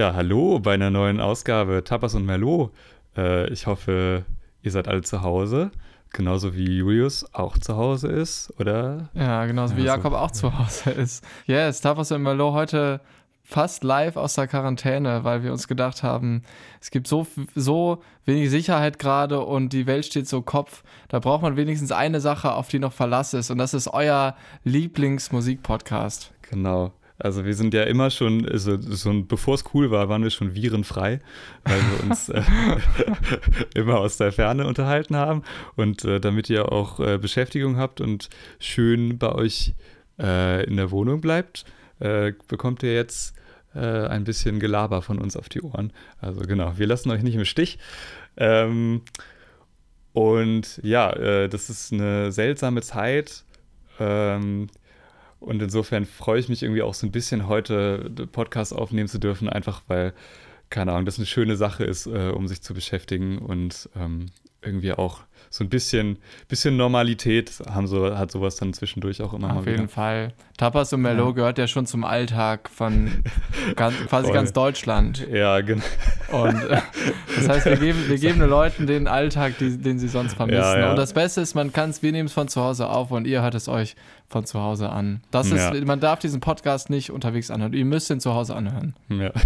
Ja, hallo bei einer neuen Ausgabe Tapas und Merlot. Äh, ich hoffe, ihr seid alle zu Hause. Genauso wie Julius auch zu Hause ist, oder? Ja, genauso wie Ja, so. Jakob auch zu Hause ist. Yes, Tapas und Merlot heute fast live aus der Quarantäne, weil wir uns gedacht haben, es gibt so, so wenig Sicherheit gerade und die Welt steht so Kopf. Da braucht man wenigstens eine Sache, auf die noch Verlass ist. Und das ist euer Lieblingsmusikpodcast. Genau. Also wir sind ja immer schon, also so bevor es cool war, waren wir schon virenfrei, weil wir uns äh, immer aus der Ferne unterhalten haben. Und äh, damit ihr auch äh, Beschäftigung habt und schön bei euch äh, in der Wohnung bleibt, äh, bekommt ihr jetzt äh, ein bisschen Gelaber von uns auf die Ohren. Also genau, wir lassen euch nicht im Stich. Ähm, und ja, das ist eine seltsame Zeit. Ähm, und insofern freue ich mich irgendwie auch so ein bisschen heute Podcast aufnehmen zu dürfen, einfach weil, keine Ahnung, das eine schöne Sache ist, äh, um sich zu beschäftigen und ähm, irgendwie auch so ein bisschen, bisschen Normalität haben so, hat sowas dann zwischendurch auch immer mal Auf jeden wieder. Fall. Tapas und Merlot Ja. gehört ja schon zum Alltag von ganz, quasi Voll. ganz Deutschland. Ja, genau. Und äh, das heißt, wir geben, wir geben den Leuten den Alltag, die, den sie sonst vermissen. Ja, ja. Und das Beste ist, man kann es, wir nehmen es von zu Hause auf und ihr hört es euch von zu Hause an. Das ist, Ja. man darf diesen Podcast nicht unterwegs anhören. Ihr müsst ihn zu Hause anhören. Ja.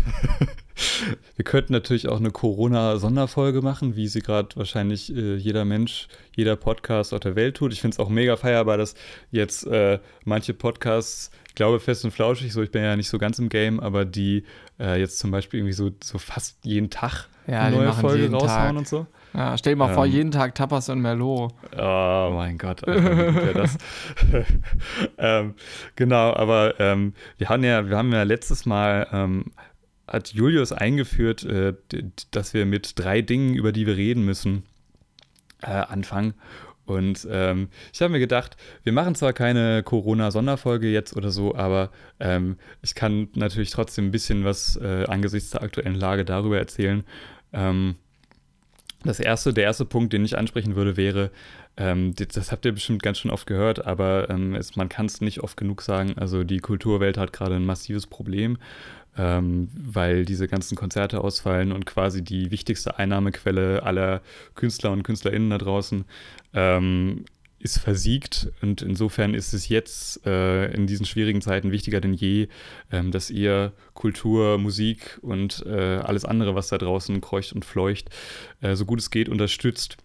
Wir könnten natürlich auch eine Corona-Sonderfolge machen, wie sie gerade wahrscheinlich äh, jeder Mensch, jeder Podcast auf der Welt tut. Ich finde es auch mega feierbar, dass jetzt äh, manche Podcasts, ich glaube fest und flauschig, so ich bin ja nicht so ganz im Game, aber die äh, jetzt zum Beispiel irgendwie so, so fast jeden Tag Ja, eine neue Folge raushauen Tag. und so. Ja, stell dir mal vor, Ähm. jeden Tag Tapas und Merlot. Oh mein Gott, Alter, das? ähm, genau, aber ähm, wir haben ja, wir haben ja letztes Mal ähm, hat Julius eingeführt, äh, dass wir mit drei Dingen, über die wir reden müssen, äh, anfangen. Und ähm, ich habe mir gedacht, wir machen zwar keine Corona-Sonderfolge jetzt oder so, aber ähm, ich kann natürlich trotzdem ein bisschen was äh, angesichts der aktuellen Lage darüber erzählen. Ähm, das erste, der erste Punkt, den ich ansprechen würde, wäre, ähm, das, habt ihr bestimmt ganz schön oft gehört, aber ähm, es, man kann es nicht oft genug sagen. Also die Kulturwelt hat gerade ein massives Problem, ähm, weil diese ganzen Konzerte ausfallen und quasi die wichtigste Einnahmequelle aller Künstler und KünstlerInnen da draußen ähm, ist versiegt. Und insofern ist es jetzt äh, in diesen schwierigen Zeiten wichtiger denn je, ähm, dass ihr Kultur, Musik und äh, alles andere, was da draußen kreucht und fleucht, äh, so gut es geht, unterstützt.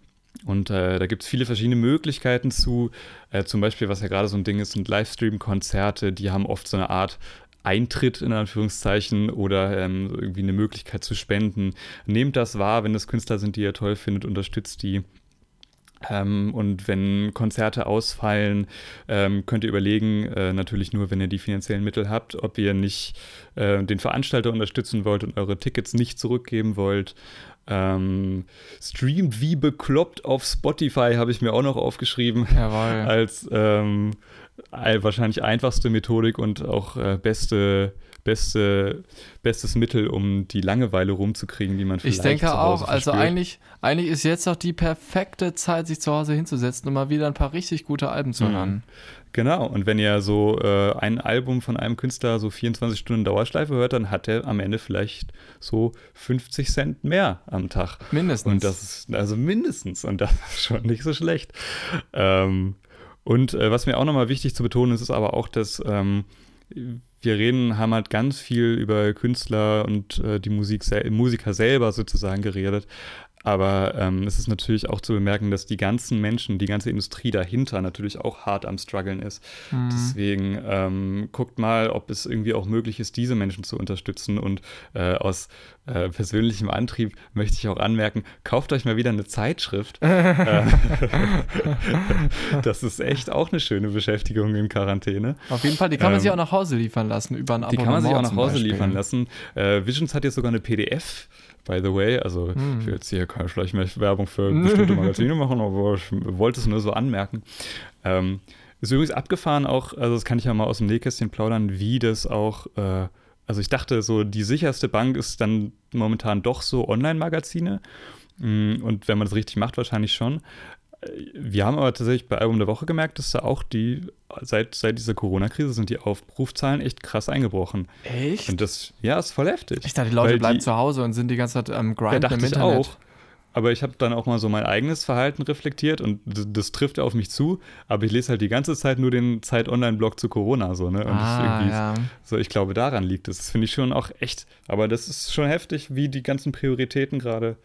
Und äh, da gibt es viele verschiedene Möglichkeiten zu. Äh, zum Beispiel, was ja gerade so ein Ding ist, sind Livestream-Konzerte, die haben oft so eine Art Eintritt in Anführungszeichen oder ähm, irgendwie eine Möglichkeit zu spenden. Nehmt das wahr, wenn das Künstler sind, die ihr toll findet, unterstützt die. Ähm, und wenn Konzerte ausfallen, ähm, könnt ihr überlegen, äh, natürlich nur, wenn ihr die finanziellen Mittel habt, ob ihr nicht äh, den Veranstalter unterstützen wollt und eure Tickets nicht zurückgeben wollt. Ähm, streamt wie bekloppt auf Spotify, habe ich mir auch noch aufgeschrieben, Jawohl. als ähm, ein- wahrscheinlich einfachste Methodik und auch äh, beste, beste, bestes Mittel, um die Langeweile rumzukriegen, die man vielleicht Ich denke zu Hause auch, also verspürt. eigentlich, eigentlich ist jetzt doch die perfekte Zeit, sich zu Hause hinzusetzen und mal wieder ein paar richtig gute Alben zu Mhm. hören. Genau, und wenn ihr so äh, ein Album von einem Künstler so 24 Stunden Dauerschleife hört, dann hat er am Ende vielleicht so 50 Cent mehr am Tag. Mindestens. Und das ist also mindestens, und das ist schon nicht so schlecht. Ähm, und äh, was mir auch nochmal wichtig zu betonen ist, ist aber auch, dass ähm, wir reden, haben halt ganz viel über Künstler und äh, die Musik sel Musiker selber sozusagen geredet. Aber ähm, es ist natürlich auch zu bemerken, dass die ganzen Menschen, die ganze Industrie dahinter natürlich auch hart am struggeln ist. Mhm. Deswegen ähm, guckt mal, ob es irgendwie auch möglich ist, diese Menschen zu unterstützen. Und äh, aus äh, persönlichem Antrieb möchte ich auch anmerken, kauft euch mal wieder eine Zeitschrift. Äh, das ist echt auch eine schöne Beschäftigung in Quarantäne. Auf jeden Fall, die kann man Ähm, sich auch nach Hause liefern lassen über ein Die kann man sich auch nach Hause liefern lassen. Äh, Visions hat jetzt sogar eine PDF, by the way. Also Hm. ich will jetzt hier keine vielleicht mehr Werbung für bestimmte Magazine machen, aber ich wollte es nur so anmerken. Ähm, ist übrigens abgefahren auch, also das kann ich ja mal aus dem Nähkästchen plaudern, wie das auch, äh, also ich dachte so, die sicherste Bank ist dann momentan doch so Online-Magazine. Mm, Und wenn man das richtig macht, wahrscheinlich schon. Wir haben aber tatsächlich bei Album der Woche gemerkt, dass da auch die, seit, seit dieser Corona-Krise sind die Aufrufzahlen echt krass eingebrochen. Echt? Und das, ja, ist voll heftig. Ich dachte, die Leute bleiben die- zu Hause und sind die ganze Zeit am Grind Ja, dachte im ich Internet. auch. Aber ich habe dann auch mal so mein eigenes Verhalten reflektiert und das, trifft auf mich zu. Aber ich lese halt die ganze Zeit nur den Zeit-Online-Blog zu Corona so, ne? Und Ah, irgendwie ja. so, ich glaube, daran liegt es. Das finde ich schon auch echt. Aber das ist schon heftig, wie die ganzen Prioritäten gerade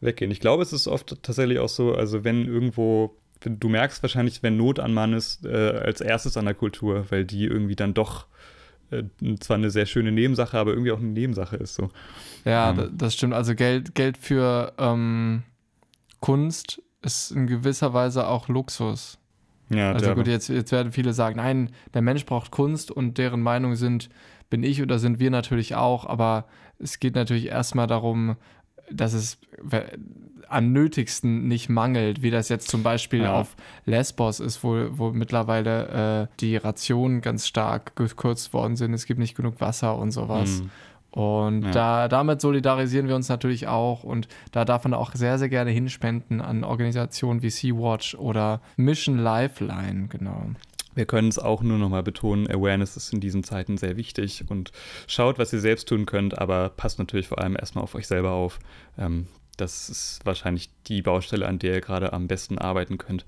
weggehen. Ich glaube, es ist oft tatsächlich auch so, also wenn irgendwo, wenn, du merkst wahrscheinlich, wenn Not an Mann ist, äh, als erstes an der Kultur, weil die irgendwie dann doch äh, zwar eine sehr schöne Nebensache, aber irgendwie auch eine Nebensache ist. So. Ja, Ähm. das stimmt. Also Geld, Geld für ähm, Kunst ist in gewisser Weise auch Luxus. Ja, Also gut, jetzt, jetzt werden viele sagen, nein, der Mensch braucht Kunst und deren Meinung sind, bin ich oder sind wir natürlich auch, aber es geht natürlich erstmal darum, dass es am nötigsten nicht mangelt, wie das jetzt zum Beispiel Ja. auf Lesbos ist, wo, wo mittlerweile äh, die Rationen ganz stark gekürzt worden sind. Es gibt nicht genug Wasser und sowas. Mhm. Und Ja. da, damit solidarisieren wir uns natürlich auch und da darf man auch sehr, sehr gerne hinspenden an Organisationen wie Sea-Watch oder Mission Lifeline, genau. Wir können es auch nur nochmal betonen, Awareness ist in diesen Zeiten sehr wichtig und schaut, was ihr selbst tun könnt, aber passt natürlich vor allem erstmal auf euch selber auf. Ähm, das ist wahrscheinlich die Baustelle, an der ihr gerade am besten arbeiten könnt.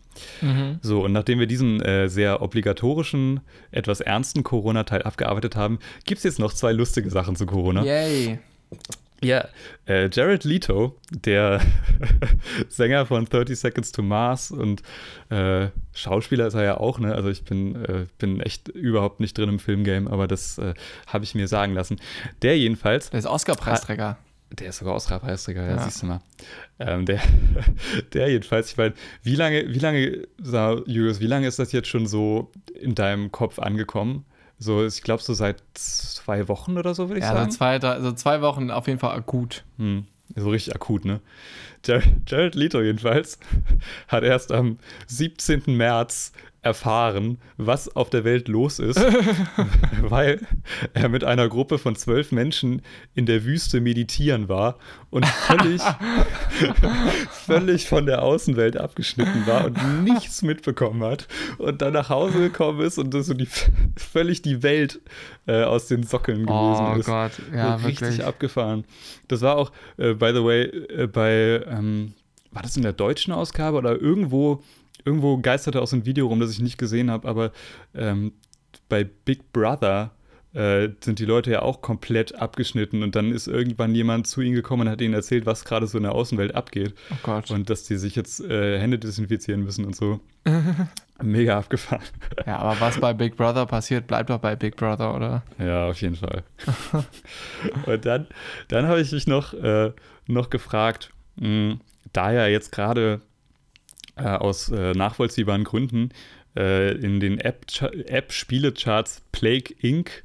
So, und nachdem wir diesen äh, sehr obligatorischen, etwas ernsten Corona-Teil abgearbeitet haben, gibt es jetzt noch zwei lustige Sachen zu Corona. Yay. Ja, äh, Jared Leto, der Sänger von 30 Seconds to Mars und äh, Schauspieler ist er ja auch, ne? Also ich bin, äh, bin echt überhaupt nicht drin im Filmgame, aber das äh, habe ich mir sagen lassen. Der jedenfalls, Der ist Oscar-Preisträger. Der ist sogar Oscar-Preisträger, ja, Ja. siehst du mal. Ähm, der, der jedenfalls, ich meine, wie lange, wie lange, Julius, wie lange ist das jetzt schon so in deinem Kopf angekommen? So, ich glaube, so seit zwei Wochen oder so, würde ich Ja, sagen. also zwei, drei, also zwei Wochen auf jeden Fall akut. Hm, so richtig akut, ne? Jared, Jared Leto jedenfalls hat erst am 17. März erfahren, was auf der Welt los ist, weil er mit einer Gruppe von zwölf Menschen in der Wüste meditieren war und völlig, völlig von der Außenwelt abgeschnitten war und nichts mitbekommen hat und dann nach Hause gekommen ist und das so die, völlig die Welt äh, aus den Sockeln gewesen Oh ist. Gott, ja, So richtig wirklich. abgefahren. Das war auch, äh, by the way, äh, bei, ähm, war das in der deutschen Ausgabe oder irgendwo, irgendwo geisterte auch so ein Video rum, das ich nicht gesehen habe, aber ähm, bei Big Brother äh, sind die Leute ja auch komplett abgeschnitten und dann ist irgendwann jemand zu ihnen gekommen und hat ihnen erzählt, was gerade so in der Außenwelt abgeht Oh Gott. und dass die sich jetzt äh, Hände desinfizieren müssen und so. Mega abgefahren. Ja, aber was bei Big Brother passiert, bleibt doch bei Big Brother, oder? Ja, auf jeden Fall. und dann, dann habe ich mich noch, äh, noch gefragt, mh, da ja jetzt gerade aus äh, nachvollziehbaren Gründen äh, in den App- App-Spielecharts Plague Inc.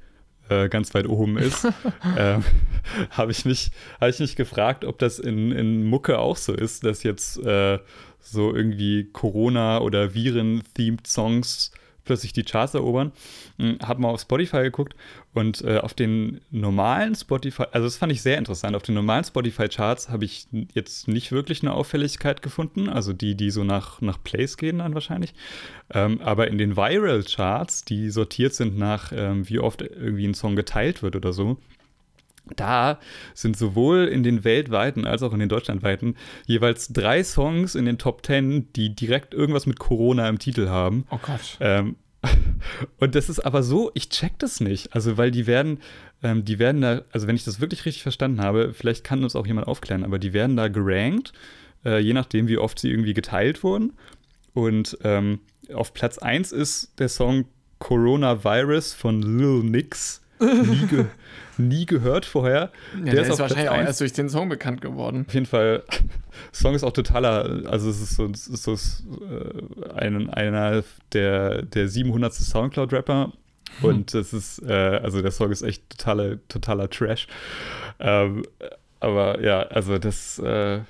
Äh, ganz weit oben ist, ähm, habe ich, mich- hab ich mich gefragt, ob das in, in Mucke auch so ist, dass jetzt äh, so irgendwie Corona- oder Viren-themed Songs plötzlich die Charts erobern. Hm, Hab mal auf Spotify geguckt und äh, auf den normalen Spotify, also das fand ich sehr interessant, auf den normalen Spotify-Charts habe ich jetzt nicht wirklich eine Auffälligkeit gefunden, also die, die so nach, nach Plays gehen dann wahrscheinlich. Ähm, aber in den Viral-Charts, die sortiert sind nach, ähm, wie oft irgendwie ein Song geteilt wird oder so, da sind sowohl in den weltweiten als auch in den deutschlandweiten jeweils drei Songs in den Top 10, die direkt irgendwas mit Corona im Titel haben. Oh Gott. Ähm, und das ist aber so, ich check das nicht. Also, weil die werden, ähm, die werden da, also wenn ich das wirklich richtig verstanden habe, vielleicht kann uns auch jemand aufklären, aber die werden da gerankt, äh, je nachdem, wie oft sie irgendwie geteilt wurden. Und ähm, auf Platz 1 ist der Song Coronavirus von Lil Nix. Nie, ge nie gehört vorher. Ja, der, ist, auf Platz wahrscheinlich auch 1. erst durch den Song bekannt geworden. Auf jeden Fall, Song ist auch totaler, also es ist so, es ist so äh, ein, einer der, der 700. Soundcloud-Rapper und es ist, äh, also der Song ist echt totaler, totaler Trash. Ähm, aber ja, also das äh,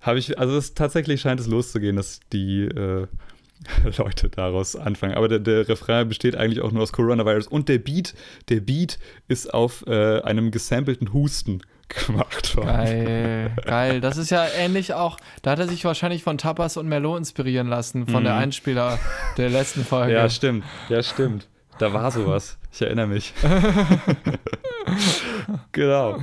habe ich, also es tatsächlich scheint es loszugehen, dass die äh, Leute daraus anfangen. Aber der, der Refrain besteht eigentlich auch nur aus Coronavirus und der Beat, der Beat ist auf äh, einem gesampelten Husten gemacht worden. Geil, geil. Das ist ja ähnlich auch, da hat er sich wahrscheinlich von Tapas und Merlot inspirieren lassen, von mhm. der Einspieler der letzten Folge. Ja, stimmt. Ja, stimmt. Da war sowas. Ich erinnere mich. genau.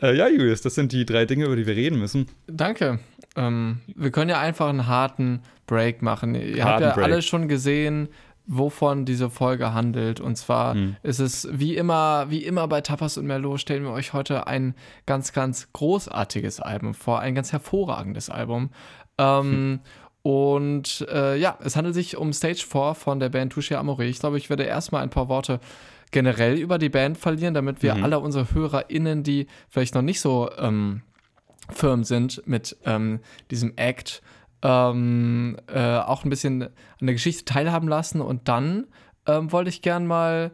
Äh, ja, Julius, das sind die drei Dinge, über die wir reden müssen. Danke. Ähm, wir können ja einfach einen harten Break machen. Ihr harten habt ja Break. alle schon gesehen, wovon diese Folge handelt. Und zwar hm. ist es wie immer, wie immer bei Tapas und Merlot stellen wir euch heute ein ganz, ganz großartiges Album vor, ein ganz hervorragendes Album. Ähm, hm. Und äh, ja, es handelt sich um Stage 4 von der Band Touche Amore. Ich glaube, ich werde erstmal ein paar Worte generell über die Band verlieren, damit wir mhm. alle unsere HörerInnen, die vielleicht noch nicht so ähm, firm sind mit ähm, diesem Act, ähm, äh, auch ein bisschen an der Geschichte teilhaben lassen. Und dann ähm, wollte ich gern mal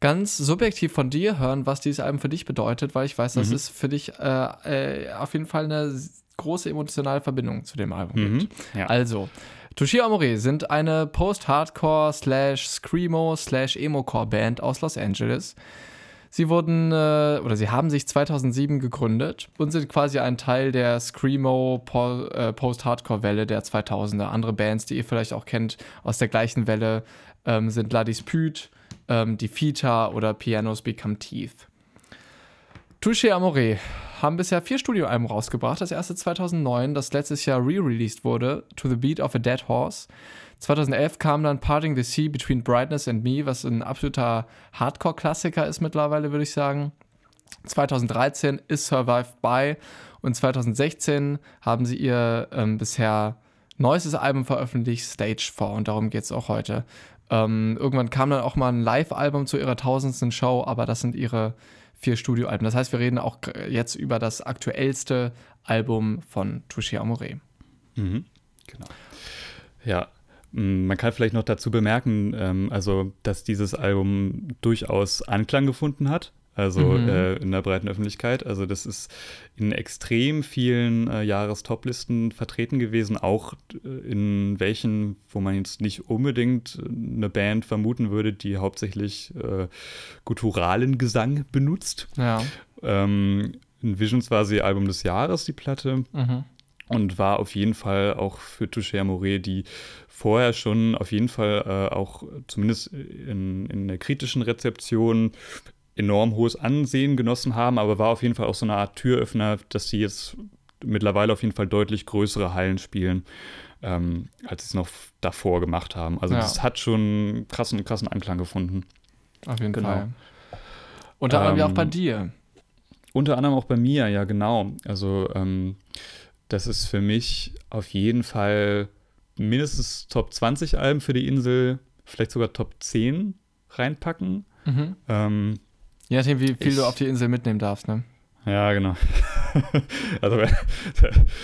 ganz subjektiv von dir hören, was dieses Album für dich bedeutet, weil ich weiß, dass mhm. es für dich äh, äh, auf jeden Fall eine große emotionale Verbindung zu dem Album mhm. gibt. Ja. Also, Toshio Amore sind eine Post-Hardcore slash Screamo slash Emo-Core Band aus Los Angeles. Sie wurden äh, oder sie haben sich 2007 gegründet und sind quasi ein Teil der Screamo po äh, Post-Hardcore-Welle der 2000er. Andere Bands, die ihr vielleicht auch kennt aus der gleichen Welle, ähm, sind La Dispute, ähm, Die Fita oder Pianos Become Teeth. Touche Amore haben bisher vier Studioalben rausgebracht. Das erste 2009, das letztes Jahr re-released wurde, To the Beat of a Dead Horse. 2011 kam dann Parting the Sea Between Brightness and Me, was ein absoluter Hardcore-Klassiker ist mittlerweile, würde ich sagen. 2013 ist Survived By und 2016 haben sie ihr ähm, bisher neuestes Album veröffentlicht, Stage 4, und darum geht es auch heute. Ähm, irgendwann kam dann auch mal ein Live-Album zu ihrer tausendsten Show, aber das sind ihre vier Studioalben. Das heißt, wir reden auch jetzt über das aktuellste Album von Touché Amore. Mhm, genau. Ja, man kann vielleicht noch dazu bemerken, ähm, also dass dieses Album durchaus Anklang gefunden hat also mhm. äh, in der breiten Öffentlichkeit. Also das ist in extrem vielen äh, Jahrestoplisten vertreten gewesen, auch äh, in welchen, wo man jetzt nicht unbedingt eine Band vermuten würde, die hauptsächlich äh, gutturalen Gesang benutzt. Ja. Ähm, in Visions war sie Album des Jahres, die Platte. Mhm. Und war auf jeden Fall auch für Touché Amore, die vorher schon auf jeden Fall äh, auch zumindest in, in der kritischen Rezeption enorm hohes Ansehen genossen haben, aber war auf jeden Fall auch so eine Art Türöffner, dass sie jetzt mittlerweile auf jeden Fall deutlich größere Hallen spielen, ähm, als sie es noch davor gemacht haben. Also ja. das hat schon krassen, krassen Anklang gefunden. Auf jeden genau. Fall. Unter anderem ähm, auch bei dir. Unter anderem auch bei mir, ja genau. Also ähm, das ist für mich auf jeden Fall mindestens Top 20 Alben für die Insel, vielleicht sogar Top 10 reinpacken. Mhm. Ähm, Je nachdem, wie viel ich, du auf die Insel mitnehmen darfst, ne? Ja, genau. also,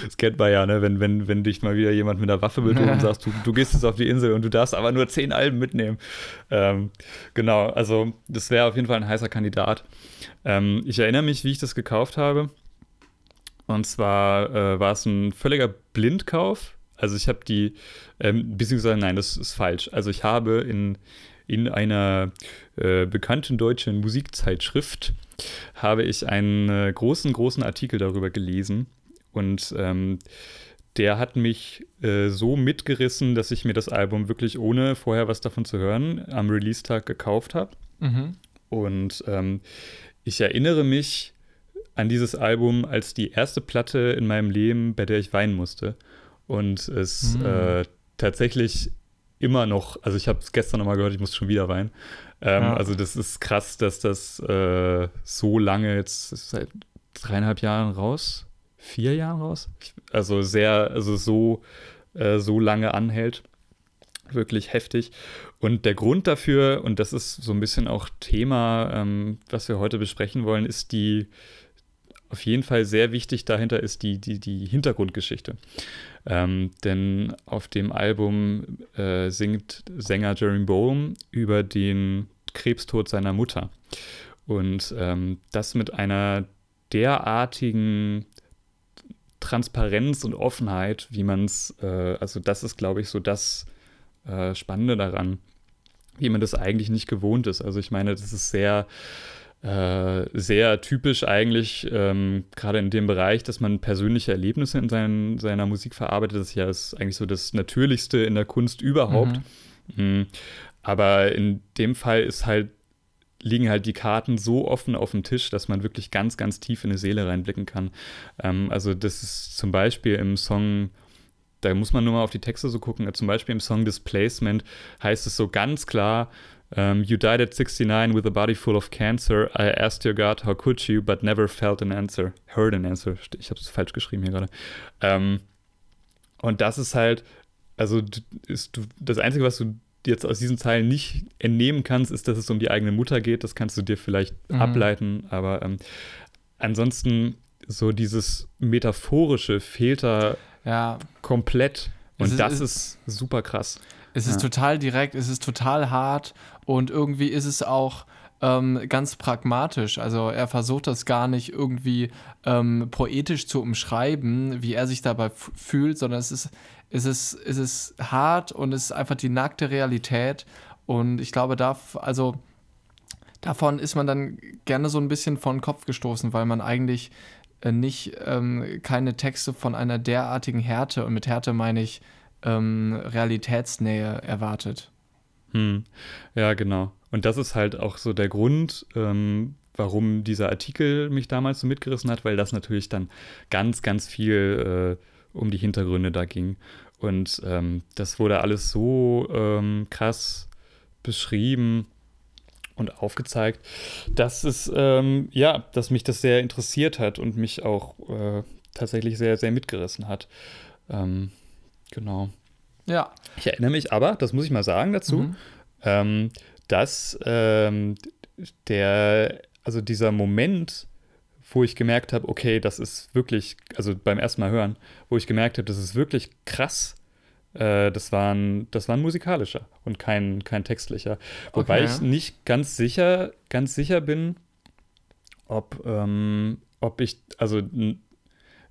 das kennt man ja, ne? Wenn, wenn, wenn dich mal wieder jemand mit einer Waffe bedroht und sagst, du, du gehst jetzt auf die Insel und du darfst aber nur zehn Alben mitnehmen. Ähm, genau, also das wäre auf jeden Fall ein heißer Kandidat. Ähm, ich erinnere mich, wie ich das gekauft habe. Und zwar äh, war es ein völliger Blindkauf. Also ich habe die, ähm, beziehungsweise nein, das ist falsch. Also ich habe in in einer äh, bekannten deutschen Musikzeitschrift habe ich einen äh, großen, großen Artikel darüber gelesen. Und ähm, der hat mich äh, so mitgerissen, dass ich mir das Album wirklich ohne vorher was davon zu hören am Release-Tag gekauft habe. Mhm. Und ähm, ich erinnere mich an dieses Album als die erste Platte in meinem Leben, bei der ich weinen musste. Und es mhm. äh, tatsächlich immer noch, also ich habe es gestern nochmal gehört, ich muss schon wieder weinen. Ähm, ja. Also das ist krass, dass das äh, so lange jetzt seit dreieinhalb Jahren raus, vier Jahren raus. Also sehr, also so, äh, so lange anhält. Wirklich heftig. Und der Grund dafür, und das ist so ein bisschen auch Thema, ähm, was wir heute besprechen wollen, ist die auf jeden Fall sehr wichtig dahinter ist die, die, die Hintergrundgeschichte. Ähm, denn auf dem Album äh, singt Sänger Jeremy Bohm über den Krebstod seiner Mutter. Und ähm, das mit einer derartigen Transparenz und Offenheit, wie man es, äh, also das ist, glaube ich, so das äh, Spannende daran, wie man das eigentlich nicht gewohnt ist. Also ich meine, das ist sehr äh, sehr typisch eigentlich, ähm, gerade in dem Bereich, dass man persönliche Erlebnisse in seinen, seiner Musik verarbeitet. Das ist ja ist eigentlich so das Natürlichste in der Kunst überhaupt. Mhm. Mhm. Aber in dem Fall ist halt liegen halt die Karten so offen auf dem Tisch, dass man wirklich ganz, ganz tief in die Seele reinblicken kann. Ähm, also das ist zum Beispiel im Song, da muss man nur mal auf die Texte so gucken, zum Beispiel im Song Displacement heißt es so ganz klar, um, you died at 69 with a body full of cancer. I asked your God, how could you, but never felt an answer. Heard an answer. Ich habe es falsch geschrieben hier gerade. Um, und das ist halt, also ist du, das Einzige, was du jetzt aus diesen Zeilen nicht entnehmen kannst, ist, dass es um die eigene Mutter geht. Das kannst du dir vielleicht mhm. ableiten, aber ähm, ansonsten so dieses Metaphorische fehlt da ja. komplett. Und ist, das ist, ist, super krass. Es ist ja. total direkt, es ist total hart und irgendwie ist es auch ähm, ganz pragmatisch. Also er versucht das gar nicht irgendwie ähm, poetisch zu umschreiben, wie er sich dabei fühlt, sondern es ist, es ist, es ist hart und es ist einfach die nackte Realität. Und ich glaube, da, also davon ist man dann gerne so ein bisschen von Kopf gestoßen, weil man eigentlich äh, nicht ähm, keine Texte von einer derartigen Härte, und mit Härte meine ich ähm, Realitätsnähe erwartet. Hm. Ja, genau. Und das ist halt auch so der Grund, ähm, warum dieser Artikel mich damals so mitgerissen hat, weil das natürlich dann ganz, ganz viel äh, um die Hintergründe da ging. Und ähm, das wurde alles so ähm, krass beschrieben und aufgezeigt, dass es, ähm, ja, dass mich das sehr interessiert hat und mich auch äh, tatsächlich sehr, sehr mitgerissen hat. Ähm, genau. Ja. Ich erinnere mich aber, das muss ich mal sagen dazu, mhm. ähm, dass ähm, der, also dieser Moment, wo ich gemerkt habe, okay, das ist wirklich, also beim ersten Mal hören, wo ich gemerkt habe, das ist wirklich krass. Äh, das, war ein, das war ein musikalischer und kein, kein textlicher. Wobei okay. ich nicht ganz sicher, ganz sicher bin, ob, ähm, ob ich, also,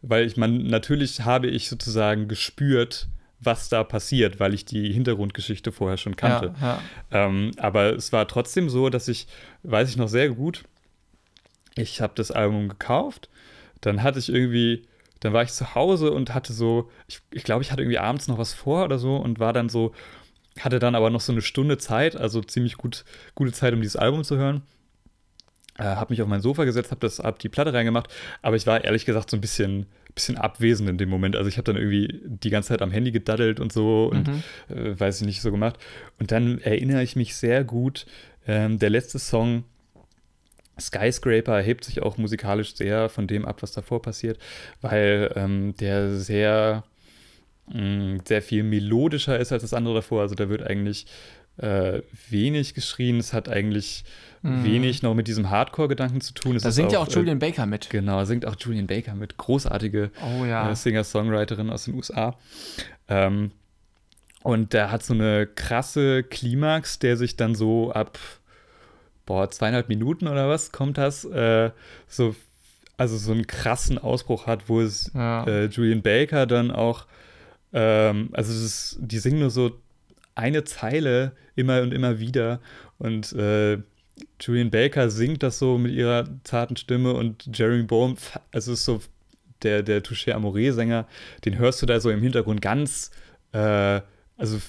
weil ich man, natürlich habe ich sozusagen gespürt, was da passiert, weil ich die Hintergrundgeschichte vorher schon kannte. Ja, ja. Ähm, aber es war trotzdem so, dass ich, weiß ich noch sehr gut, ich habe das Album gekauft, dann hatte ich irgendwie, dann war ich zu Hause und hatte so, ich, ich glaube, ich hatte irgendwie abends noch was vor oder so und war dann so, hatte dann aber noch so eine Stunde Zeit, also ziemlich gut, gute Zeit, um dieses Album zu hören. Äh, habe mich auf mein Sofa gesetzt, habe hab die Platte reingemacht, aber ich war ehrlich gesagt so ein bisschen bisschen abwesend in dem Moment. Also ich habe dann irgendwie die ganze Zeit am Handy gedaddelt und so und mhm. äh, weiß ich nicht so gemacht. Und dann erinnere ich mich sehr gut, ähm, der letzte Song Skyscraper hebt sich auch musikalisch sehr von dem ab, was davor passiert, weil ähm, der sehr, mh, mm, sehr viel melodischer ist als das andere davor. Also da wird eigentlich äh, wenig geschrien. Es hat eigentlich mhm. wenig noch mit diesem Hardcore-Gedanken zu tun. Es da singt ja auch, auch Julian äh, Baker mit. Genau, singt auch Julian Baker mit. Großartige oh, ja. äh, Singer-Songwriterin aus den USA. Ähm, und der hat so eine krasse Klimax, der sich dann so ab boah, zweieinhalb Minuten oder was kommt das, äh, so, also so einen krassen Ausbruch hat, wo es ja. äh, Julian Baker dann auch, ähm, also ist, die singen nur so eine Zeile immer und immer wieder und äh, Julian Baker singt das so mit ihrer zarten Stimme und Jeremy Bohm, also ist so der, der Touché Amore-Sänger, den hörst du da so im Hintergrund ganz, äh, also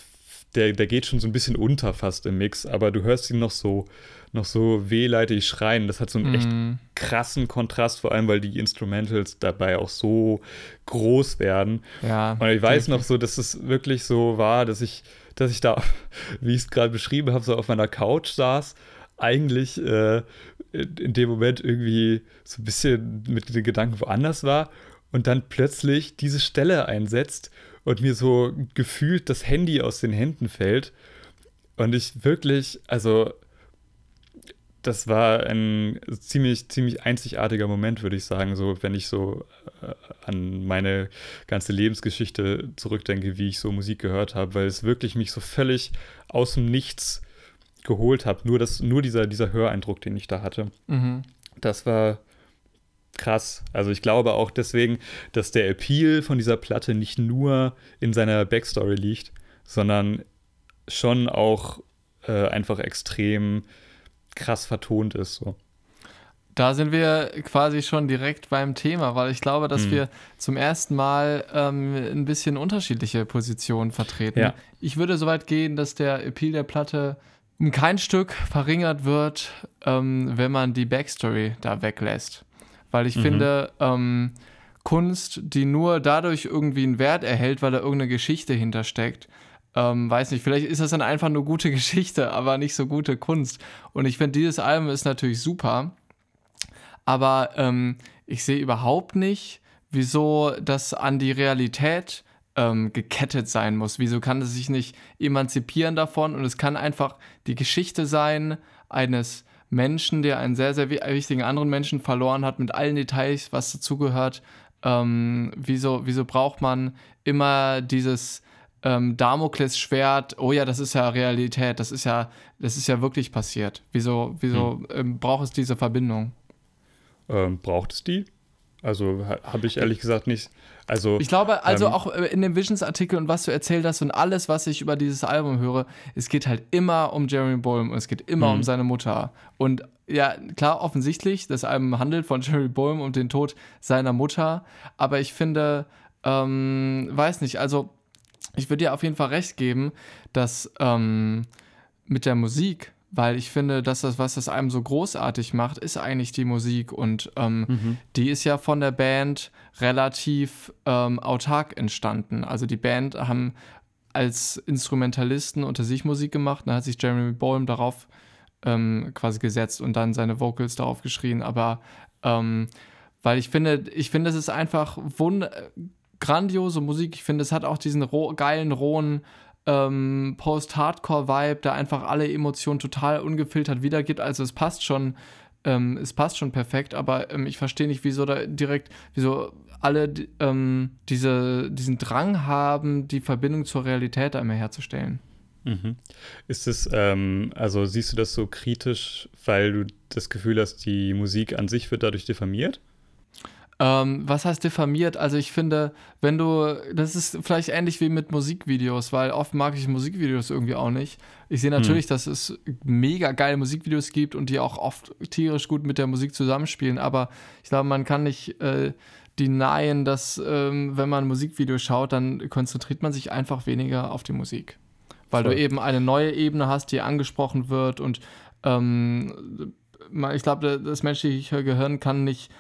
der, der geht schon so ein bisschen unter fast im Mix, aber du hörst ihn noch so, noch so wehleidig schreien. Das hat so einen mm. echt mhm. krassen Kontrast, vor allem weil die Instrumentals dabei auch so groß werden. Ja, und ich weiß noch so, dass es wirklich so war, dass ich, dass ich da, wie ich es gerade beschrieben habe, so auf meiner Couch saß eigentlich äh, in dem Moment irgendwie so ein bisschen mit den Gedanken woanders war und dann plötzlich diese Stelle einsetzt und mir so gefühlt das Handy aus den Händen fällt. Und ich wirklich, also das war ein ziemlich, ziemlich einzigartiger Moment, würde ich sagen, so wenn ich so äh, an meine ganze Lebensgeschichte zurückdenke, wie ich so Musik gehört habe, weil es wirklich mich so völlig aus dem Nichts geholt habe. Nur, das, nur dieser, dieser Höreindruck, den ich da hatte. Mhm. Das war krass. Also ich glaube auch deswegen, dass der Appeal von dieser Platte nicht nur in seiner Backstory liegt, sondern schon auch äh, einfach extrem krass vertont ist. So. Da sind wir quasi schon direkt beim Thema, weil ich glaube, dass hm. wir zum ersten Mal ähm, ein bisschen unterschiedliche Positionen vertreten. Ja. Ich würde so weit gehen, dass der Appeal der Platte um kein Stück verringert wird, ähm, wenn man die Backstory da weglässt. Weil ich mhm. finde, ähm, Kunst, die nur dadurch irgendwie einen Wert erhält, weil da irgendeine Geschichte hintersteckt, ähm, weiß nicht, vielleicht ist das dann einfach nur gute Geschichte, aber nicht so gute Kunst. Und ich finde, dieses Album ist natürlich super, aber ähm, ich sehe überhaupt nicht, wieso das an die Realität ähm, gekettet sein muss. Wieso kann es sich nicht emanzipieren davon und es kann einfach die Geschichte sein eines Menschen, der einen sehr, sehr wichtigen anderen Menschen verloren hat, mit allen Details, was dazugehört. Ähm, wieso, wieso braucht man immer dieses ähm, Damoklesschwert, oh ja, das ist ja Realität, das ist ja, das ist ja wirklich passiert. Wieso, wieso hm. ähm, braucht es diese Verbindung? Ähm, braucht es die? Also habe ich ehrlich gesagt nicht. Also, ich glaube, also ähm, auch äh, in dem Visions-Artikel und was du erzählt hast und alles, was ich über dieses Album höre, es geht halt immer um Jeremy Bolm und es geht immer um mhm. seine Mutter. Und ja, klar, offensichtlich, das Album handelt von Jeremy Bolm und den Tod seiner Mutter. Aber ich finde, ähm, weiß nicht, also ich würde dir auf jeden Fall recht geben, dass ähm, mit der Musik weil ich finde, dass das, was das einem so großartig macht, ist eigentlich die Musik und ähm, mhm. die ist ja von der Band relativ ähm, autark entstanden. Also die Band haben als Instrumentalisten unter sich Musik gemacht, dann hat sich Jeremy Bolm darauf ähm, quasi gesetzt und dann seine Vocals darauf geschrien, aber ähm, weil ich finde, ich finde, es ist einfach wund grandiose Musik. Ich finde, es hat auch diesen roh geilen, rohen ähm, Post-Hardcore-Vibe, der einfach alle Emotionen total ungefiltert wiedergibt. Also es passt schon, ähm, es passt schon perfekt, aber ähm, ich verstehe nicht, wieso da direkt, wieso alle ähm, diese, diesen Drang haben, die Verbindung zur Realität einmal herzustellen. Mhm. Ist es, ähm, also siehst du das so kritisch, weil du das Gefühl hast, die Musik an sich wird dadurch diffamiert? Ähm, was heißt diffamiert? Also ich finde, wenn du, das ist vielleicht ähnlich wie mit Musikvideos, weil oft mag ich Musikvideos irgendwie auch nicht. Ich sehe natürlich, hm. dass es mega geile Musikvideos gibt und die auch oft tierisch gut mit der Musik zusammenspielen, aber ich glaube, man kann nicht äh, denyen, dass ähm, wenn man ein Musikvideo schaut, dann konzentriert man sich einfach weniger auf die Musik. Weil Voll. du eben eine neue Ebene hast, die angesprochen wird und ähm, ich glaube, das menschliche Gehirn kann nicht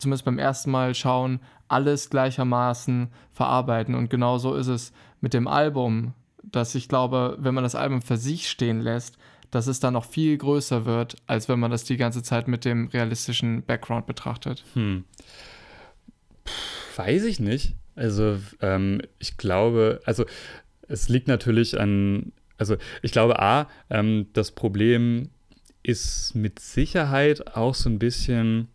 zumindest beim ersten Mal schauen, alles gleichermaßen verarbeiten. Und genau so ist es mit dem Album, dass ich glaube, wenn man das Album für sich stehen lässt, dass es dann noch viel größer wird, als wenn man das die ganze Zeit mit dem realistischen Background betrachtet. Hm. weiß ich nicht. Also ähm, ich glaube, also es liegt natürlich an, also ich glaube, A, ähm, das Problem ist mit Sicherheit auch so ein bisschen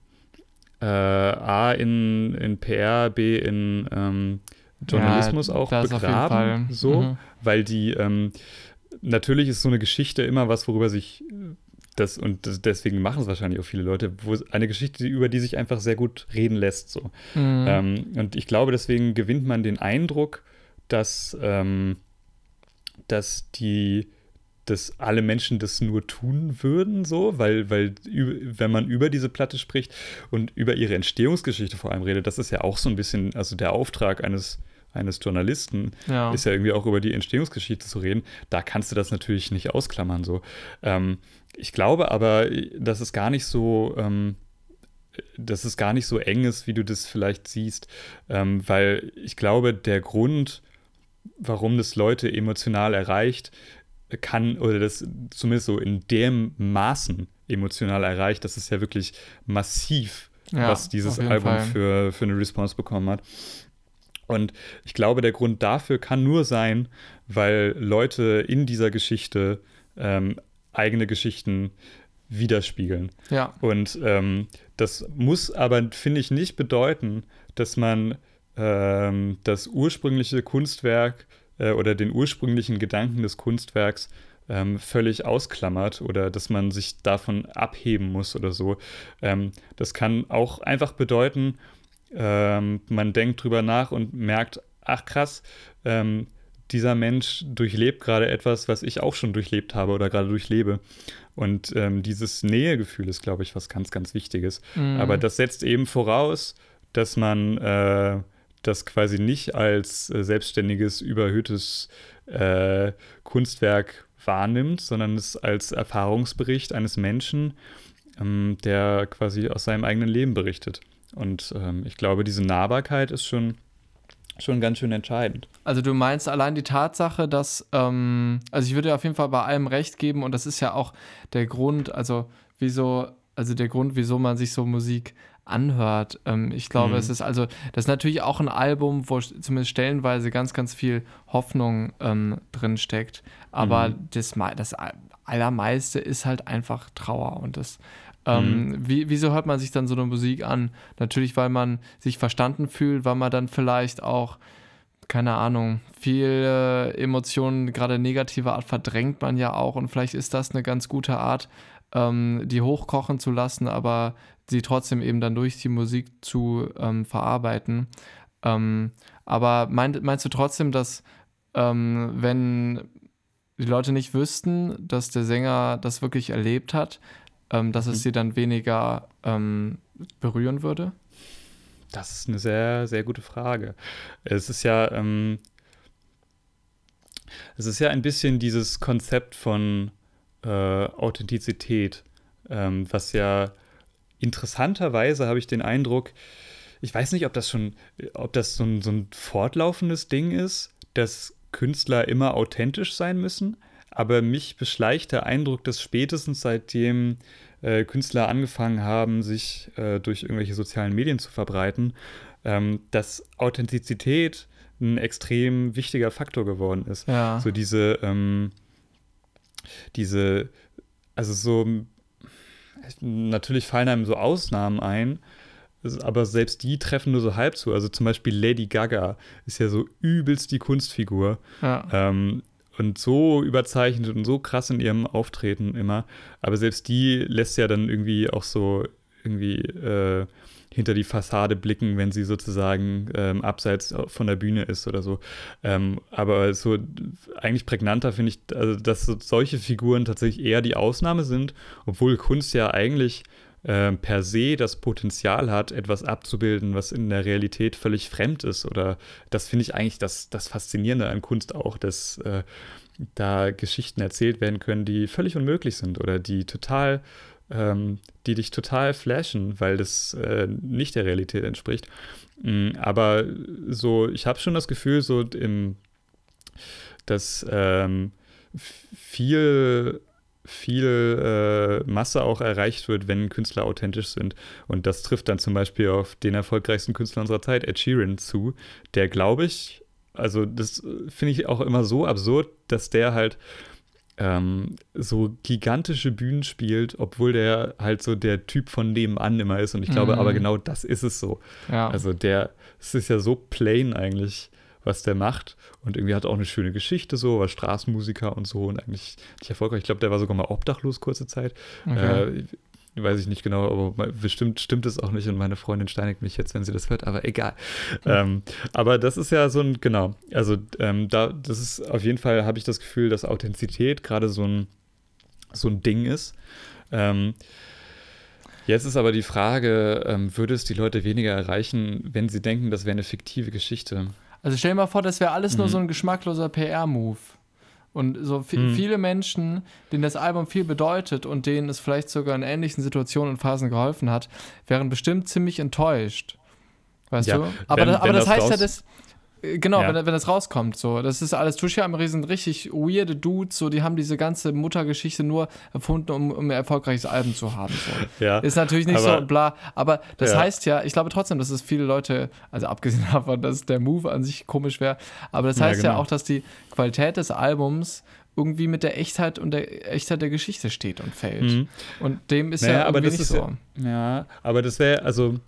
äh, A in, in PR, B in ähm, Journalismus ja, auch begraben, so, mhm. weil die ähm, natürlich ist so eine Geschichte immer was, worüber sich das und deswegen machen es wahrscheinlich auch viele Leute, wo eine Geschichte, über die sich einfach sehr gut reden lässt, so. Mhm. Ähm, und ich glaube, deswegen gewinnt man den Eindruck, dass, ähm, dass die dass alle Menschen das nur tun würden, so, weil, weil wenn man über diese Platte spricht und über ihre Entstehungsgeschichte vor allem redet, das ist ja auch so ein bisschen, also der Auftrag eines, eines Journalisten ja. ist ja irgendwie auch über die Entstehungsgeschichte zu reden. Da kannst du das natürlich nicht ausklammern, so. Ähm, ich glaube aber, dass es gar nicht so, ähm, dass es gar nicht so eng ist, wie du das vielleicht siehst, ähm, weil ich glaube, der Grund, warum das Leute emotional erreicht, kann oder das zumindest so in dem Maßen emotional erreicht, dass es ja wirklich massiv, ja, was dieses Album für, für eine Response bekommen hat. Und ich glaube, der Grund dafür kann nur sein, weil Leute in dieser Geschichte ähm, eigene Geschichten widerspiegeln. Ja. Und ähm, das muss aber, finde ich, nicht bedeuten, dass man ähm, das ursprüngliche Kunstwerk äh, oder den ursprünglichen Gedanken des Kunstwerks ähm, völlig ausklammert oder dass man sich davon abheben muss oder so. Ähm, das kann auch einfach bedeuten, ähm, man denkt drüber nach und merkt, ach krass, ähm, dieser Mensch durchlebt gerade etwas, was ich auch schon durchlebt habe oder gerade durchlebe. Und ähm, dieses Nähegefühl ist, glaube ich, was ganz, ganz Wichtiges. Mhm. Aber das setzt eben voraus, dass man äh, das quasi nicht als äh, selbstständiges, überhöhtes äh, Kunstwerk wahrnimmt, sondern es als Erfahrungsbericht eines Menschen, ähm, der quasi aus seinem eigenen Leben berichtet. Und ähm, ich glaube, diese Nahbarkeit ist schon schon ganz schön entscheidend. Also du meinst allein die Tatsache, dass, ähm, also ich würde auf jeden Fall bei allem recht geben und das ist ja auch der Grund, also wieso, also der Grund, wieso man sich so Musik anhört. Ähm, ich glaube, mhm. es ist also, das ist natürlich auch ein Album, wo zumindest stellenweise ganz, ganz viel Hoffnung ähm, drin steckt. Aber mhm. das, das Allermeiste ist halt einfach Trauer und das ähm, mhm. wie, wieso hört man sich dann so eine Musik an? Natürlich, weil man sich verstanden fühlt, weil man dann vielleicht auch, keine Ahnung, viele Emotionen, gerade negative Art, verdrängt man ja auch. Und vielleicht ist das eine ganz gute Art, ähm, die hochkochen zu lassen, aber sie trotzdem eben dann durch die Musik zu ähm, verarbeiten. Ähm, aber mein, meinst du trotzdem, dass ähm, wenn die Leute nicht wüssten, dass der Sänger das wirklich erlebt hat, ähm, dass es mhm. sie dann weniger ähm, berühren würde? Das ist eine sehr, sehr gute Frage. Es ist ja, es ist ja ein bisschen dieses Konzept von äh, Authentizität, ähm, was ja interessanterweise habe ich den Eindruck, ich weiß nicht, ob das schon, ob das so ein, so ein fortlaufendes Ding ist, dass Künstler immer authentisch sein müssen aber mich beschleicht der Eindruck, dass spätestens seitdem äh, Künstler angefangen haben, sich äh, durch irgendwelche sozialen Medien zu verbreiten, ähm, dass Authentizität ein extrem wichtiger Faktor geworden ist. Ja. So diese, ähm, diese, also so, natürlich fallen einem so Ausnahmen ein, aber selbst die treffen nur so halb zu. Also zum Beispiel Lady Gaga ist ja so übelst die Kunstfigur. Ja. Ähm, und so überzeichnet und so krass in ihrem Auftreten immer. Aber selbst die lässt ja dann irgendwie auch so irgendwie äh, hinter die Fassade blicken, wenn sie sozusagen ähm, abseits von der Bühne ist oder so. Ähm, aber so eigentlich prägnanter finde ich, also, dass so solche Figuren tatsächlich eher die Ausnahme sind, obwohl Kunst ja eigentlich äh, per se das Potenzial hat, etwas abzubilden, was in der Realität völlig fremd ist. Oder das finde ich eigentlich das, das Faszinierende an Kunst auch, dass äh, da Geschichten erzählt werden können, die völlig unmöglich sind oder die total, ähm, die dich total flashen, weil das äh, nicht der Realität entspricht. Mhm, aber so, ich habe schon das Gefühl, so im, dass ähm, viel viel äh, Masse auch erreicht wird, wenn Künstler authentisch sind. Und das trifft dann zum Beispiel auf den erfolgreichsten Künstler unserer Zeit, Ed Sheeran, zu, der, glaube ich, also das finde ich auch immer so absurd, dass der halt ähm, so gigantische Bühnen spielt, obwohl der halt so der Typ von nebenan immer ist. Und ich glaube mhm. aber genau das ist es so. Ja. Also der, es ist ja so plain eigentlich was der macht. Und irgendwie hat auch eine schöne Geschichte so, war Straßenmusiker und so und eigentlich nicht erfolgreich. Ich glaube, der war sogar mal obdachlos kurze Zeit. Okay. Äh, weiß ich nicht genau, aber bestimmt stimmt es auch nicht und meine Freundin steinigt mich jetzt, wenn sie das hört, aber egal. Ähm, aber das ist ja so ein, genau, also ähm, da, das ist auf jeden Fall, habe ich das Gefühl, dass Authentizität gerade so ein, so ein Ding ist. Ähm, Jetzt ist aber die Frage, ähm, würde es die Leute weniger erreichen, wenn sie denken, das wäre eine fiktive Geschichte? Also stell dir mal vor, das wäre alles mhm. nur so ein geschmackloser PR-Move. Und so mhm. viele Menschen, denen das Album viel bedeutet und denen es vielleicht sogar in ähnlichen Situationen und Phasen geholfen hat, wären bestimmt ziemlich enttäuscht. Weißt ja, du? Aber, wenn, das, aber das, heißt ja, dass, genau, ja. wenn, wenn das rauskommt, so. Das ist alles, Tushi-Ameri sind richtig weirde Dudes, so, die haben diese ganze Muttergeschichte nur erfunden, um, um ein erfolgreiches Album zu haben. So. Ja, ist natürlich nicht aber, so bla, aber das ja. heißt ja, ich glaube trotzdem, dass es viele Leute, also abgesehen davon, dass der Move an sich komisch wäre, aber das heißt ja, genau. ja auch, dass die Qualität des Albums irgendwie mit der Echtheit und der Echtheit der Geschichte steht und fällt. Mhm. Und dem ist naja, ja aber das nicht ist so. Ja, ja aber das wäre, also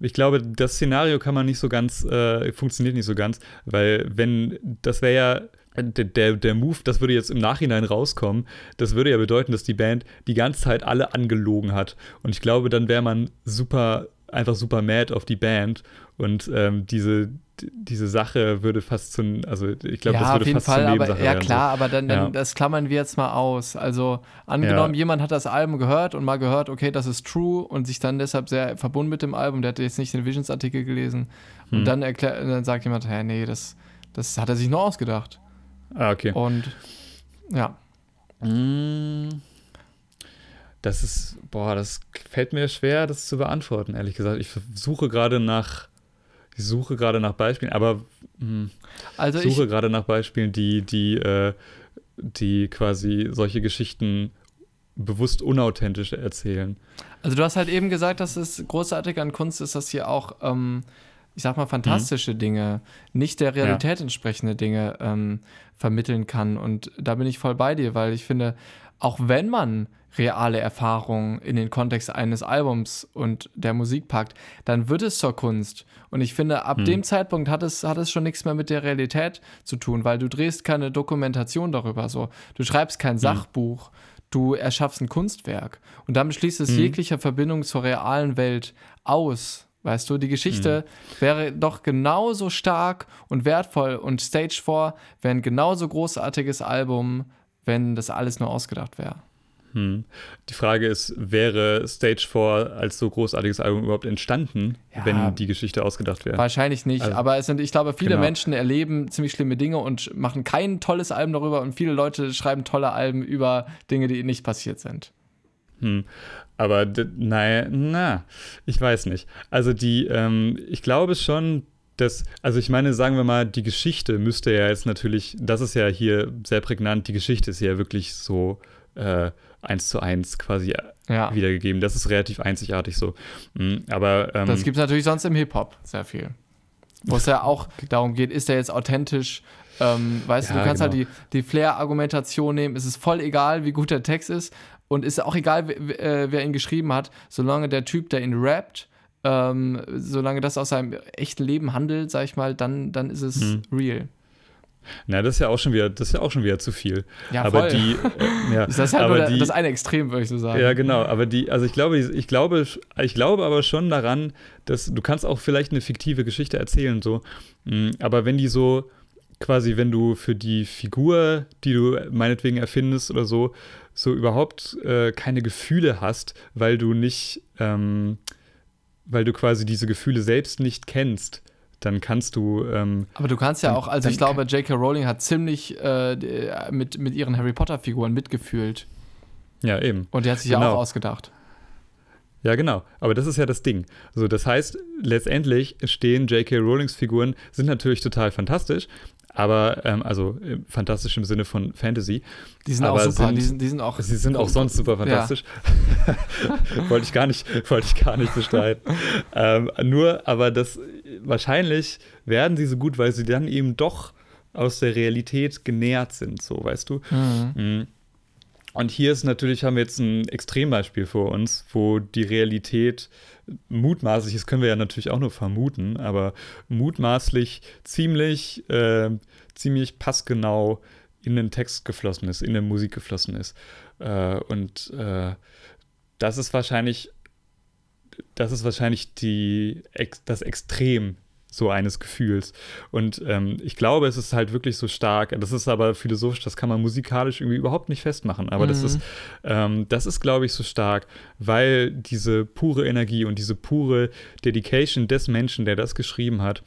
ich glaube, das Szenario kann man nicht so ganz, äh, funktioniert nicht so ganz, weil wenn, das wäre ja, der, der, Move, das würde jetzt im Nachhinein rauskommen, das würde ja bedeuten, dass die Band die ganze Zeit alle angelogen hat. Und ich glaube, dann wäre man super, einfach super mad auf die Band und ähm, diese, diese Sache würde fast zu, also ich glaube, ja, das würde auf jeden fast Fall, aber, Nebensache Ja, werden. klar, aber dann, dann Ja. das klammern wir jetzt mal aus. Also angenommen, jemand hat das Album gehört und mal gehört, okay, das ist true und sich dann deshalb sehr verbunden mit dem Album, der hat jetzt nicht den Visions-Artikel gelesen und Hm. dann, erklär, dann sagt jemand, hä, nee, das, das hat er sich nur ausgedacht. Ah, okay. Und ja, Mm. Das ist, boah, das fällt mir schwer, das zu beantworten, ehrlich gesagt. Ich suche gerade nach, ich suche gerade nach Beispielen, aber mm, also ich ich, suche gerade nach Beispielen, die, die, äh, die quasi solche Geschichten bewusst unauthentisch erzählen. Also du hast halt eben gesagt, dass es großartig an Kunst ist, dass hier auch, ähm, ich sag mal, fantastische Dinge, nicht der Realität entsprechende Dinge ähm, vermitteln kann. Und da bin ich voll bei dir, weil ich finde, auch wenn man reale Erfahrungen in den Kontext eines Albums und der Musik packt, dann wird es zur Kunst. Und ich finde, ab Hm. dem Zeitpunkt hat es, hat es schon nichts mehr mit der Realität zu tun, weil du drehst keine Dokumentation darüber. So. Du schreibst kein Sachbuch, du erschaffst ein Kunstwerk. Und damit schließt es Mhm. jegliche Verbindung zur realen Welt aus. Weißt du, die Geschichte wäre doch genauso stark und wertvoll und Stage 4 wäre ein genauso großartiges Album, wenn das alles nur ausgedacht wäre. Hm. Die Frage ist, wäre Stage 4 als so großartiges Album überhaupt entstanden, Ja. wenn die Geschichte ausgedacht wäre? Wahrscheinlich nicht, Also, aber es sind, ich glaube, viele genau. Menschen erleben ziemlich schlimme Dinge und machen kein tolles Album darüber und viele Leute schreiben tolle Alben über Dinge, die nicht passiert sind. Hm. Aber naja, na, ich weiß nicht. Also die, ähm, ich glaube schon, dass, also ich meine, sagen wir mal, die Geschichte müsste ja jetzt natürlich, das ist ja hier sehr prägnant, die Geschichte ist ja wirklich so äh, eins zu eins quasi Ja. wiedergegeben. Das ist relativ einzigartig so. Hm, Aber ähm, Das gibt es natürlich sonst im Hip-Hop sehr viel. Wo es ja auch darum geht, ist der jetzt authentisch? Ähm, weißt du, Ja, du kannst genau. halt die, die Flair-Argumentation nehmen. Es ist voll egal, wie gut der Text ist. Und ist auch egal, wer, äh, wer ihn geschrieben hat, solange der Typ, der ihn rappt, ähm, solange das aus seinem echten Leben handelt, sag ich mal, dann, dann ist es Mhm. real. Na, das ist ja auch schon wieder, das ist ja auch schon wieder zu viel. Ja, aber voll. die, äh, ja, Das ist halt aber nur die, das eine Extrem, würde ich so sagen. Ja, genau, aber die, also ich glaube, ich glaube, ich glaube aber schon daran, dass du kannst auch vielleicht eine fiktive Geschichte erzählen, so. Mm, Aber wenn die so, quasi, wenn du für die Figur, die du meinetwegen erfindest oder so, so überhaupt äh, keine Gefühle hast, weil du nicht, ähm, weil du quasi diese Gefühle selbst nicht kennst, dann kannst du, ähm, Aber du kannst ja Dann- auch, also ich glaube, J.K. Rowling hat ziemlich äh, mit, mit ihren Harry Potter-Figuren mitgefühlt. ja eben. Und die hat sich ja Genau. auch ausgedacht. Ja, genau. Aber das ist ja das Ding. So, das heißt, letztendlich stehen J.K. Rowlings Figuren, sind natürlich total fantastisch, aber, ähm, also äh, fantastisch im Sinne von Fantasy. Die sind Aber auch super. sind- die, sind, die sind auch. Sie sind auch sonst super fantastisch. wollte ich gar nicht, wollte ich gar nicht bestreiten. ähm, nur, aber das wahrscheinlich werden sie so gut, weil sie dann eben doch aus der Realität genährt sind, so, weißt du? Mhm. Mhm. Und hier ist natürlich, haben wir jetzt ein Extrembeispiel vor uns, wo die Realität mutmaßlich, das können wir ja natürlich auch nur vermuten, aber mutmaßlich ziemlich, äh, ziemlich passgenau in den Text geflossen ist, in der Musik geflossen ist. Äh, und äh, das ist wahrscheinlich, das ist wahrscheinlich die, das Extrem so eines Gefühls. Und ähm, ich glaube, es ist halt wirklich so stark. Das ist aber philosophisch, das kann man musikalisch irgendwie überhaupt nicht festmachen. Aber das Mhm. ist, ähm, das ist, glaube ich, so stark, weil diese pure Energie und diese pure Dedication des Menschen, der das geschrieben hat,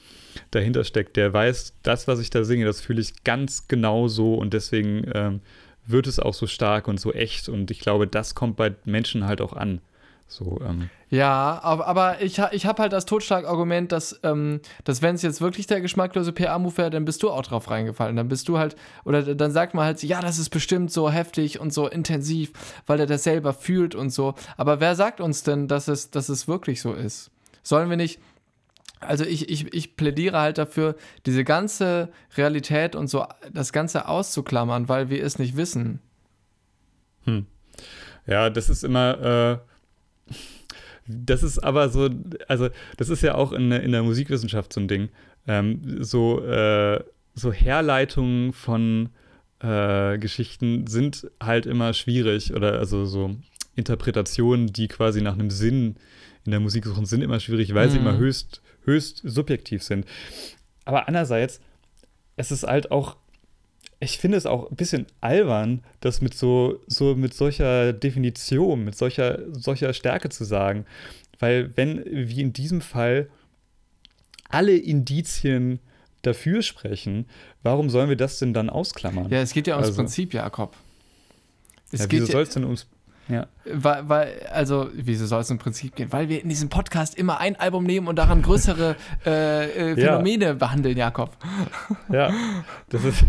dahinter steckt. Der weiß, das, was ich da singe, das fühle ich ganz genau so und deswegen ähm, wird es auch so stark und so echt. Und ich glaube, das kommt bei Menschen halt auch an. So, ähm, Ja, aber, ich, ich habe halt das Totschlagargument, dass, ähm, dass wenn es jetzt wirklich der geschmacklose PA-Move wäre, dann bist du auch drauf reingefallen. Dann bist du halt, oder dann sagt man halt, ja, das ist bestimmt so heftig und so intensiv, weil er das selber fühlt und so. Aber wer sagt uns denn, dass es, dass es wirklich so ist? Sollen wir nicht. Also ich, ich, ich plädiere halt dafür, diese ganze Realität und so, das Ganze auszuklammern, weil wir es nicht wissen. Ja, das ist immer, äh, das ist aber so, also das ist ja auch in, der- in der Musikwissenschaft so ein Ding. Ähm, so, äh, so Herleitungen von äh, Geschichten sind halt immer schwierig oder also so Interpretationen, die quasi nach einem Sinn in der Musik suchen, sind immer schwierig, weil sie Mhm. immer höchst, höchst subjektiv sind. aber andererseits, es ist halt auch, ich finde es auch ein bisschen albern, das mit so, so mit solcher Definition, mit solcher, solcher Stärke zu sagen. Weil wenn, wie in diesem Fall, alle Indizien dafür sprechen, warum sollen wir das denn dann ausklammern? Ja, es geht ja ums also, Prinzip, Jakob. Es ja, wieso soll es denn ums ja. Weil, weil, also, wieso soll es im Prinzip gehen? Weil wir in diesem Podcast immer ein Album nehmen und daran größere äh, äh, Phänomene ja. behandeln, Jakob. Ja, das ist,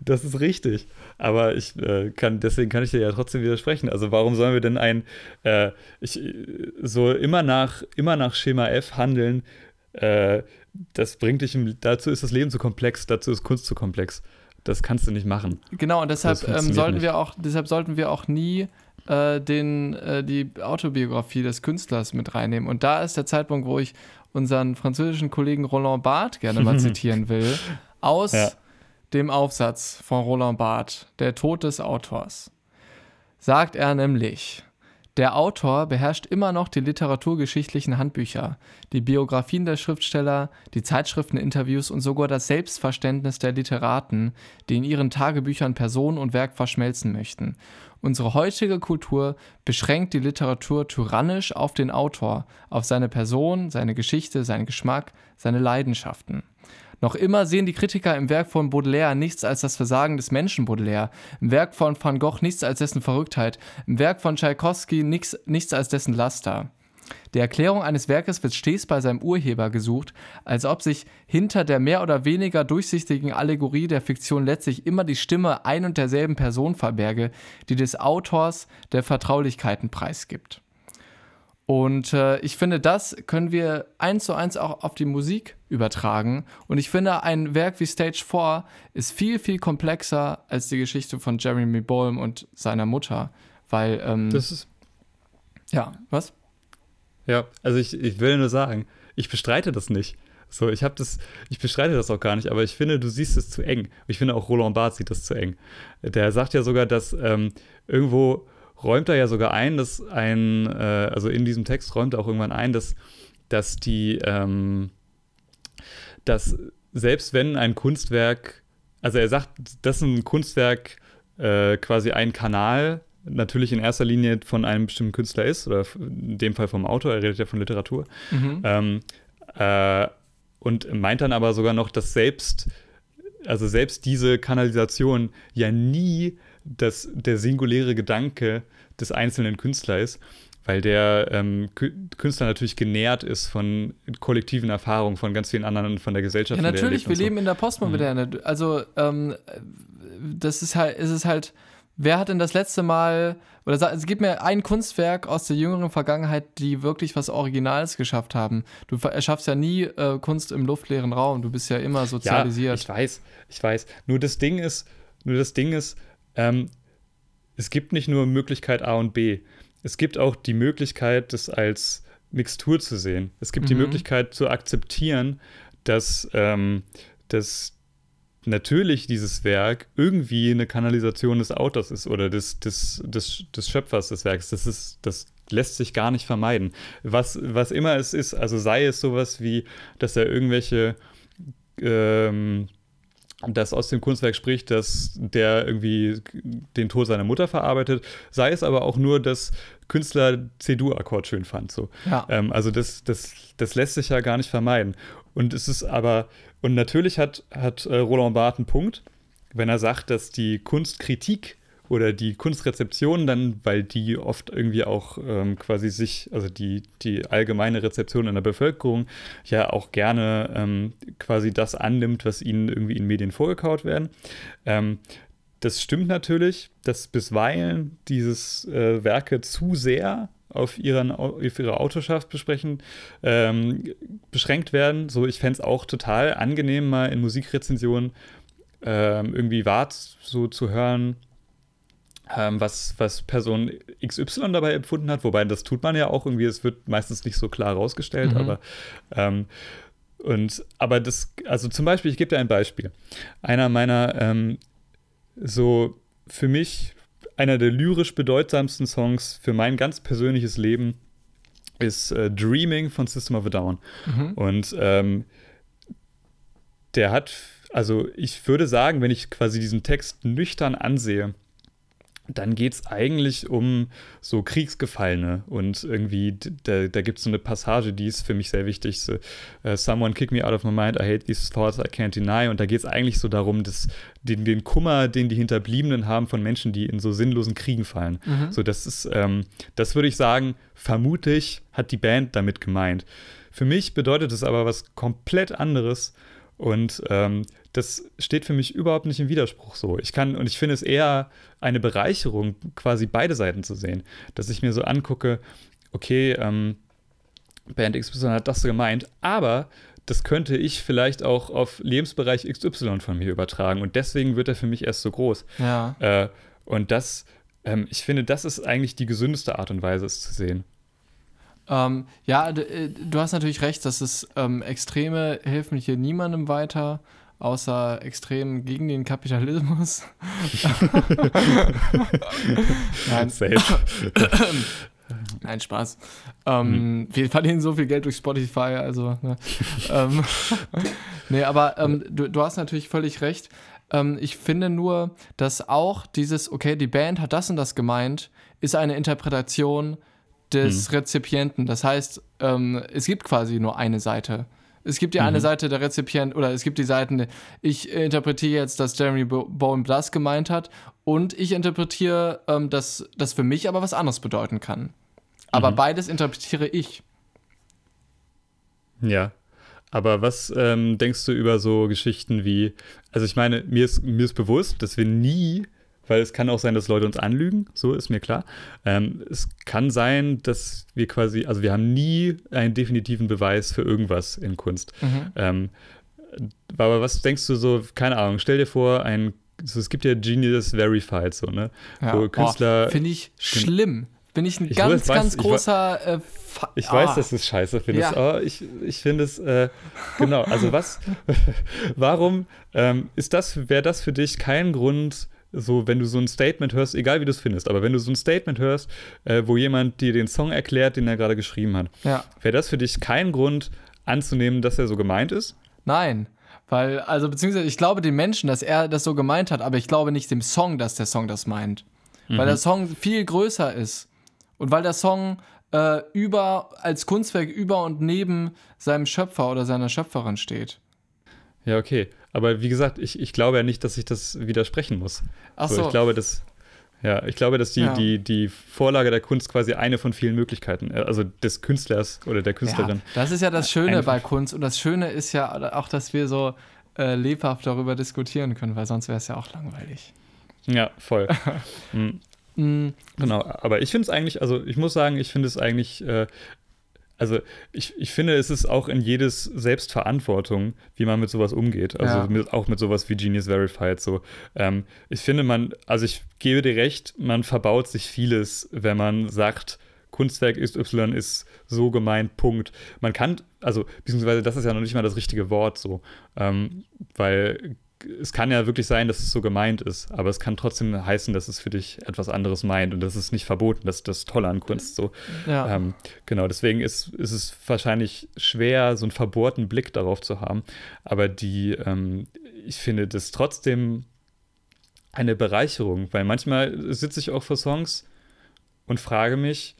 das ist richtig. Aber ich äh, kann, deswegen kann ich dir ja trotzdem widersprechen. Also, warum sollen wir denn ein, äh, ich, so immer nach, immer nach Schema F handeln? Äh, das bringt dich, im, dazu ist das Leben zu komplex, dazu ist Kunst zu komplex. Das kannst du nicht machen. Genau, und deshalb ähm, sollten nicht. wir auch, deshalb sollten wir auch nie äh, den, äh, die Autobiografie des Künstlers mit reinnehmen. Und da ist der Zeitpunkt, wo ich unseren französischen Kollegen Roland Barthes gerne mal zitieren will, aus ja. dem Aufsatz von Roland Barthes, Der Tod des Autors. Sagt er nämlich, der Autor beherrscht immer noch die literaturgeschichtlichen Handbücher, die Biografien der Schriftsteller, die Zeitschrifteninterviews und sogar das Selbstverständnis der Literaten, die in ihren Tagebüchern Person und Werk verschmelzen möchten. Unsere heutige Kultur beschränkt die Literatur tyrannisch auf den Autor, auf seine Person, seine Geschichte, seinen Geschmack, seine Leidenschaften. Noch immer sehen die Kritiker im Werk von Baudelaire nichts als das Versagen des Menschen Baudelaire, im Werk von Van Gogh nichts als dessen Verrücktheit, im Werk von Tschaikowski nichts, nichts als dessen Laster. Die Erklärung eines Werkes wird stets bei seinem Urheber gesucht, als ob sich hinter der mehr oder weniger durchsichtigen Allegorie der Fiktion letztlich immer die Stimme ein und derselben Person verberge, die des Autors der Vertraulichkeiten preisgibt. Und äh, ich finde, das können wir eins zu eins auch auf die Musik übertragen. Und ich finde, ein Werk wie Stage 4 ist viel, viel komplexer als die Geschichte von Jeremy Bolm und seiner Mutter. Weil, ähm, Das ist. Ja, was? Ja, also ich, ich will nur sagen, ich bestreite das nicht. So, ich habe das, ich bestreite das auch gar nicht, aber ich finde, du siehst es zu eng. Ich finde auch Roland Barthes sieht das zu eng. Der sagt ja sogar, dass ähm, irgendwo räumt er ja sogar ein, dass ein, äh, also in diesem Text räumt er auch irgendwann ein, dass, dass die, ähm, dass selbst wenn ein Kunstwerk, also er sagt, dass ein Kunstwerk äh, quasi ein Kanal natürlich in erster Linie von einem bestimmten Künstler ist, oder in dem Fall vom Autor, er redet ja von Literatur. Mhm. Ähm, äh, und meint dann aber sogar noch, dass selbst, also selbst diese Kanalisation ja nie das, der singuläre Gedanke des einzelnen Künstlers ist, weil der ähm, Künstler natürlich genährt ist von kollektiven Erfahrungen von ganz vielen anderen von der Gesellschaft. Ja, natürlich, wir so. leben in der Postmoderne. Mhm. Also, ähm, das ist halt, ist es halt, wer hat denn das letzte Mal, oder es gibt mir ein Kunstwerk aus der jüngeren Vergangenheit, die wirklich was Originales geschafft haben. Du erschaffst ja nie äh, Kunst im luftleeren Raum, du bist ja immer sozialisiert. Ja, ich weiß, ich weiß. Nur das Ding ist, nur das Ding ist, ähm, es gibt nicht nur Möglichkeit A und B. Es gibt auch die Möglichkeit, das als Mixtur zu sehen. Es gibt mhm. die Möglichkeit zu akzeptieren, dass, ähm, dass natürlich dieses Werk irgendwie eine Kanalisation des Autors ist oder des, des, des, des Schöpfers des Werks. Das, ist, das lässt sich gar nicht vermeiden. Was, was immer es ist, also sei es sowas wie, dass er irgendwelche ähm, das aus dem Kunstwerk spricht, dass der irgendwie den Tod seiner Mutter verarbeitet, sei es aber auch nur, dass Künstler C-Dur-Akkord schön fand. So. Ja. Ähm, also das, das, das lässt sich ja gar nicht vermeiden. Und es ist aber, und natürlich hat, hat äh, Roland Barthes einen Punkt, wenn er sagt, dass die Kunstkritik oder die Kunstrezeption dann, weil die oft irgendwie auch ähm, quasi sich, also die, die allgemeine Rezeption in der Bevölkerung ja auch gerne ähm, quasi das annimmt, was ihnen irgendwie in Medien vorgekaut werden. Ähm, das stimmt natürlich, dass bisweilen dieses äh, Werke zu sehr auf, ihren, auf ihre Autorschaft besprechen, ähm, beschränkt werden. So, ich fände es auch total angenehm, mal in Musikrezensionen ähm, irgendwie wahr so zu hören, ähm, was, was Person XY dabei empfunden hat, wobei das tut man ja auch irgendwie, es wird meistens nicht so klar rausgestellt, mhm. aber ähm, und aber das, also zum Beispiel, ich gebe dir ein Beispiel. Einer meiner ähm, so für mich einer der lyrisch bedeutsamsten Songs für mein ganz persönliches Leben ist äh, Dreaming von System of a Down. Mhm. Und ähm, der hat, also ich würde sagen, wenn ich quasi diesen Text nüchtern ansehe, dann geht es eigentlich um so Kriegsgefallene und irgendwie, da, da gibt es so eine Passage, die ist für mich sehr wichtig. So, uh, Someone kick me out of my mind, I hate these thoughts, I can't deny. Und da geht es eigentlich so darum, dass den, den Kummer, den die Hinterbliebenen haben von Menschen, die in so sinnlosen Kriegen fallen. Mhm. So, das ist, ähm, das würde ich sagen, vermutlich hat die Band damit gemeint. Für mich bedeutet es aber was komplett anderes und ähm, das steht für mich überhaupt nicht im Widerspruch so. Ich kann, und ich finde es eher eine Bereicherung, quasi beide Seiten zu sehen. Dass ich mir so angucke, okay, ähm, Band XY hat das so gemeint, aber das könnte ich vielleicht auch auf Lebensbereich XY von mir übertragen. Und deswegen wird er für mich erst so groß. Ja. Äh, und das, ähm, ich finde, das ist eigentlich die gesündeste Art und Weise, es zu sehen. Ähm, ja, äh, du hast natürlich recht, dass es ähm, Extreme helfen hier niemandem weiter außer extrem gegen den Kapitalismus. Nein. Safe. Nein, Spaß. Ähm, mhm. Wir verdienen so viel Geld durch Spotify, also. Ne. ähm, nee, aber ähm, du, du, hast natürlich völlig recht. Ähm, ich finde nur, dass auch dieses, okay, die Band hat das und das gemeint, ist eine Interpretation des mhm. Rezipienten. Das heißt, ähm, es gibt quasi nur eine Seite. Es gibt ja mhm. eine Seite der Rezipient, oder es gibt die Seiten, ich interpretiere jetzt, dass Jeremy Bowen Blass gemeint hat und ich interpretiere, ähm, dass das für mich aber was anderes bedeuten kann. Aber mhm. beides interpretiere ich. Ja. Aber was ähm, denkst du über so Geschichten wie, also ich meine, mir ist, mir ist bewusst, dass wir nie weil es kann auch sein, dass Leute uns anlügen, so ist mir klar. Ähm, es kann sein, dass wir quasi, also wir haben nie einen definitiven Beweis für irgendwas in Kunst. Mhm. Ähm, aber was denkst du so, keine Ahnung, stell dir vor, ein, so, es gibt ja Genius Verified, so, ne? Ja. Wo Künstler. Finde ich schlimm. Bin ich ein ich ganz, weiß, ganz großer. Ich, äh, ich ah. weiß, dass du es scheiße findest, ja. aber ich, ich finde es, äh, genau, also was, warum ähm, ist das, wäre das für dich kein Grund, so, wenn du so ein Statement hörst, egal wie du es findest, aber wenn du so ein Statement hörst, äh, wo jemand dir den Song erklärt, den er gerade geschrieben hat, ja. wäre das für dich kein Grund anzunehmen, dass er so gemeint ist? Nein. Weil, also, beziehungsweise ich glaube dem Menschen, dass er das so gemeint hat, aber ich glaube nicht dem Song, dass der Song das meint. Mhm. Weil der Song viel größer ist. Und weil der Song äh, über, als Kunstwerk über und neben seinem Schöpfer oder seiner Schöpferin steht. Ja, okay. Aber wie gesagt, ich, ich glaube ja nicht, dass ich das widersprechen muss. Ach so. so. Ich glaube, dass, ja, ich glaube, dass die, ja. die, die Vorlage der Kunst quasi eine von vielen Möglichkeiten, äh, also des Künstlers oder der Künstlerin. Ja, das ist ja das Schöne bei Kunst. Und das Schöne ist ja auch, dass wir so äh, lebhaft darüber diskutieren können, weil sonst wäre es ja auch langweilig. Ja, voll. mhm. Mhm. Genau, aber ich finde es eigentlich, also ich muss sagen, ich finde es eigentlich äh, also ich, ich finde, es ist auch in jedes Selbstverantwortung, wie man mit sowas umgeht. Also ja. mit, auch mit sowas wie Genius Verified. So. Ähm, ich finde, man, also ich gebe dir recht, man verbaut sich vieles, wenn man sagt, Kunstwerk XY ist so gemeint, Punkt. Man kann, also, beziehungsweise das ist ja noch nicht mal das richtige Wort so, ähm, weil es kann ja wirklich sein, dass es so gemeint ist, aber es kann trotzdem heißen, dass es für dich etwas anderes meint und das ist nicht verboten. Das ist das Tolle an Kunst. So. Ja. Ähm, genau, deswegen ist, ist es wahrscheinlich schwer, so einen verbohrten Blick darauf zu haben. Aber die, ähm, ich finde das trotzdem eine Bereicherung, weil manchmal sitze ich auch vor Songs und frage mich,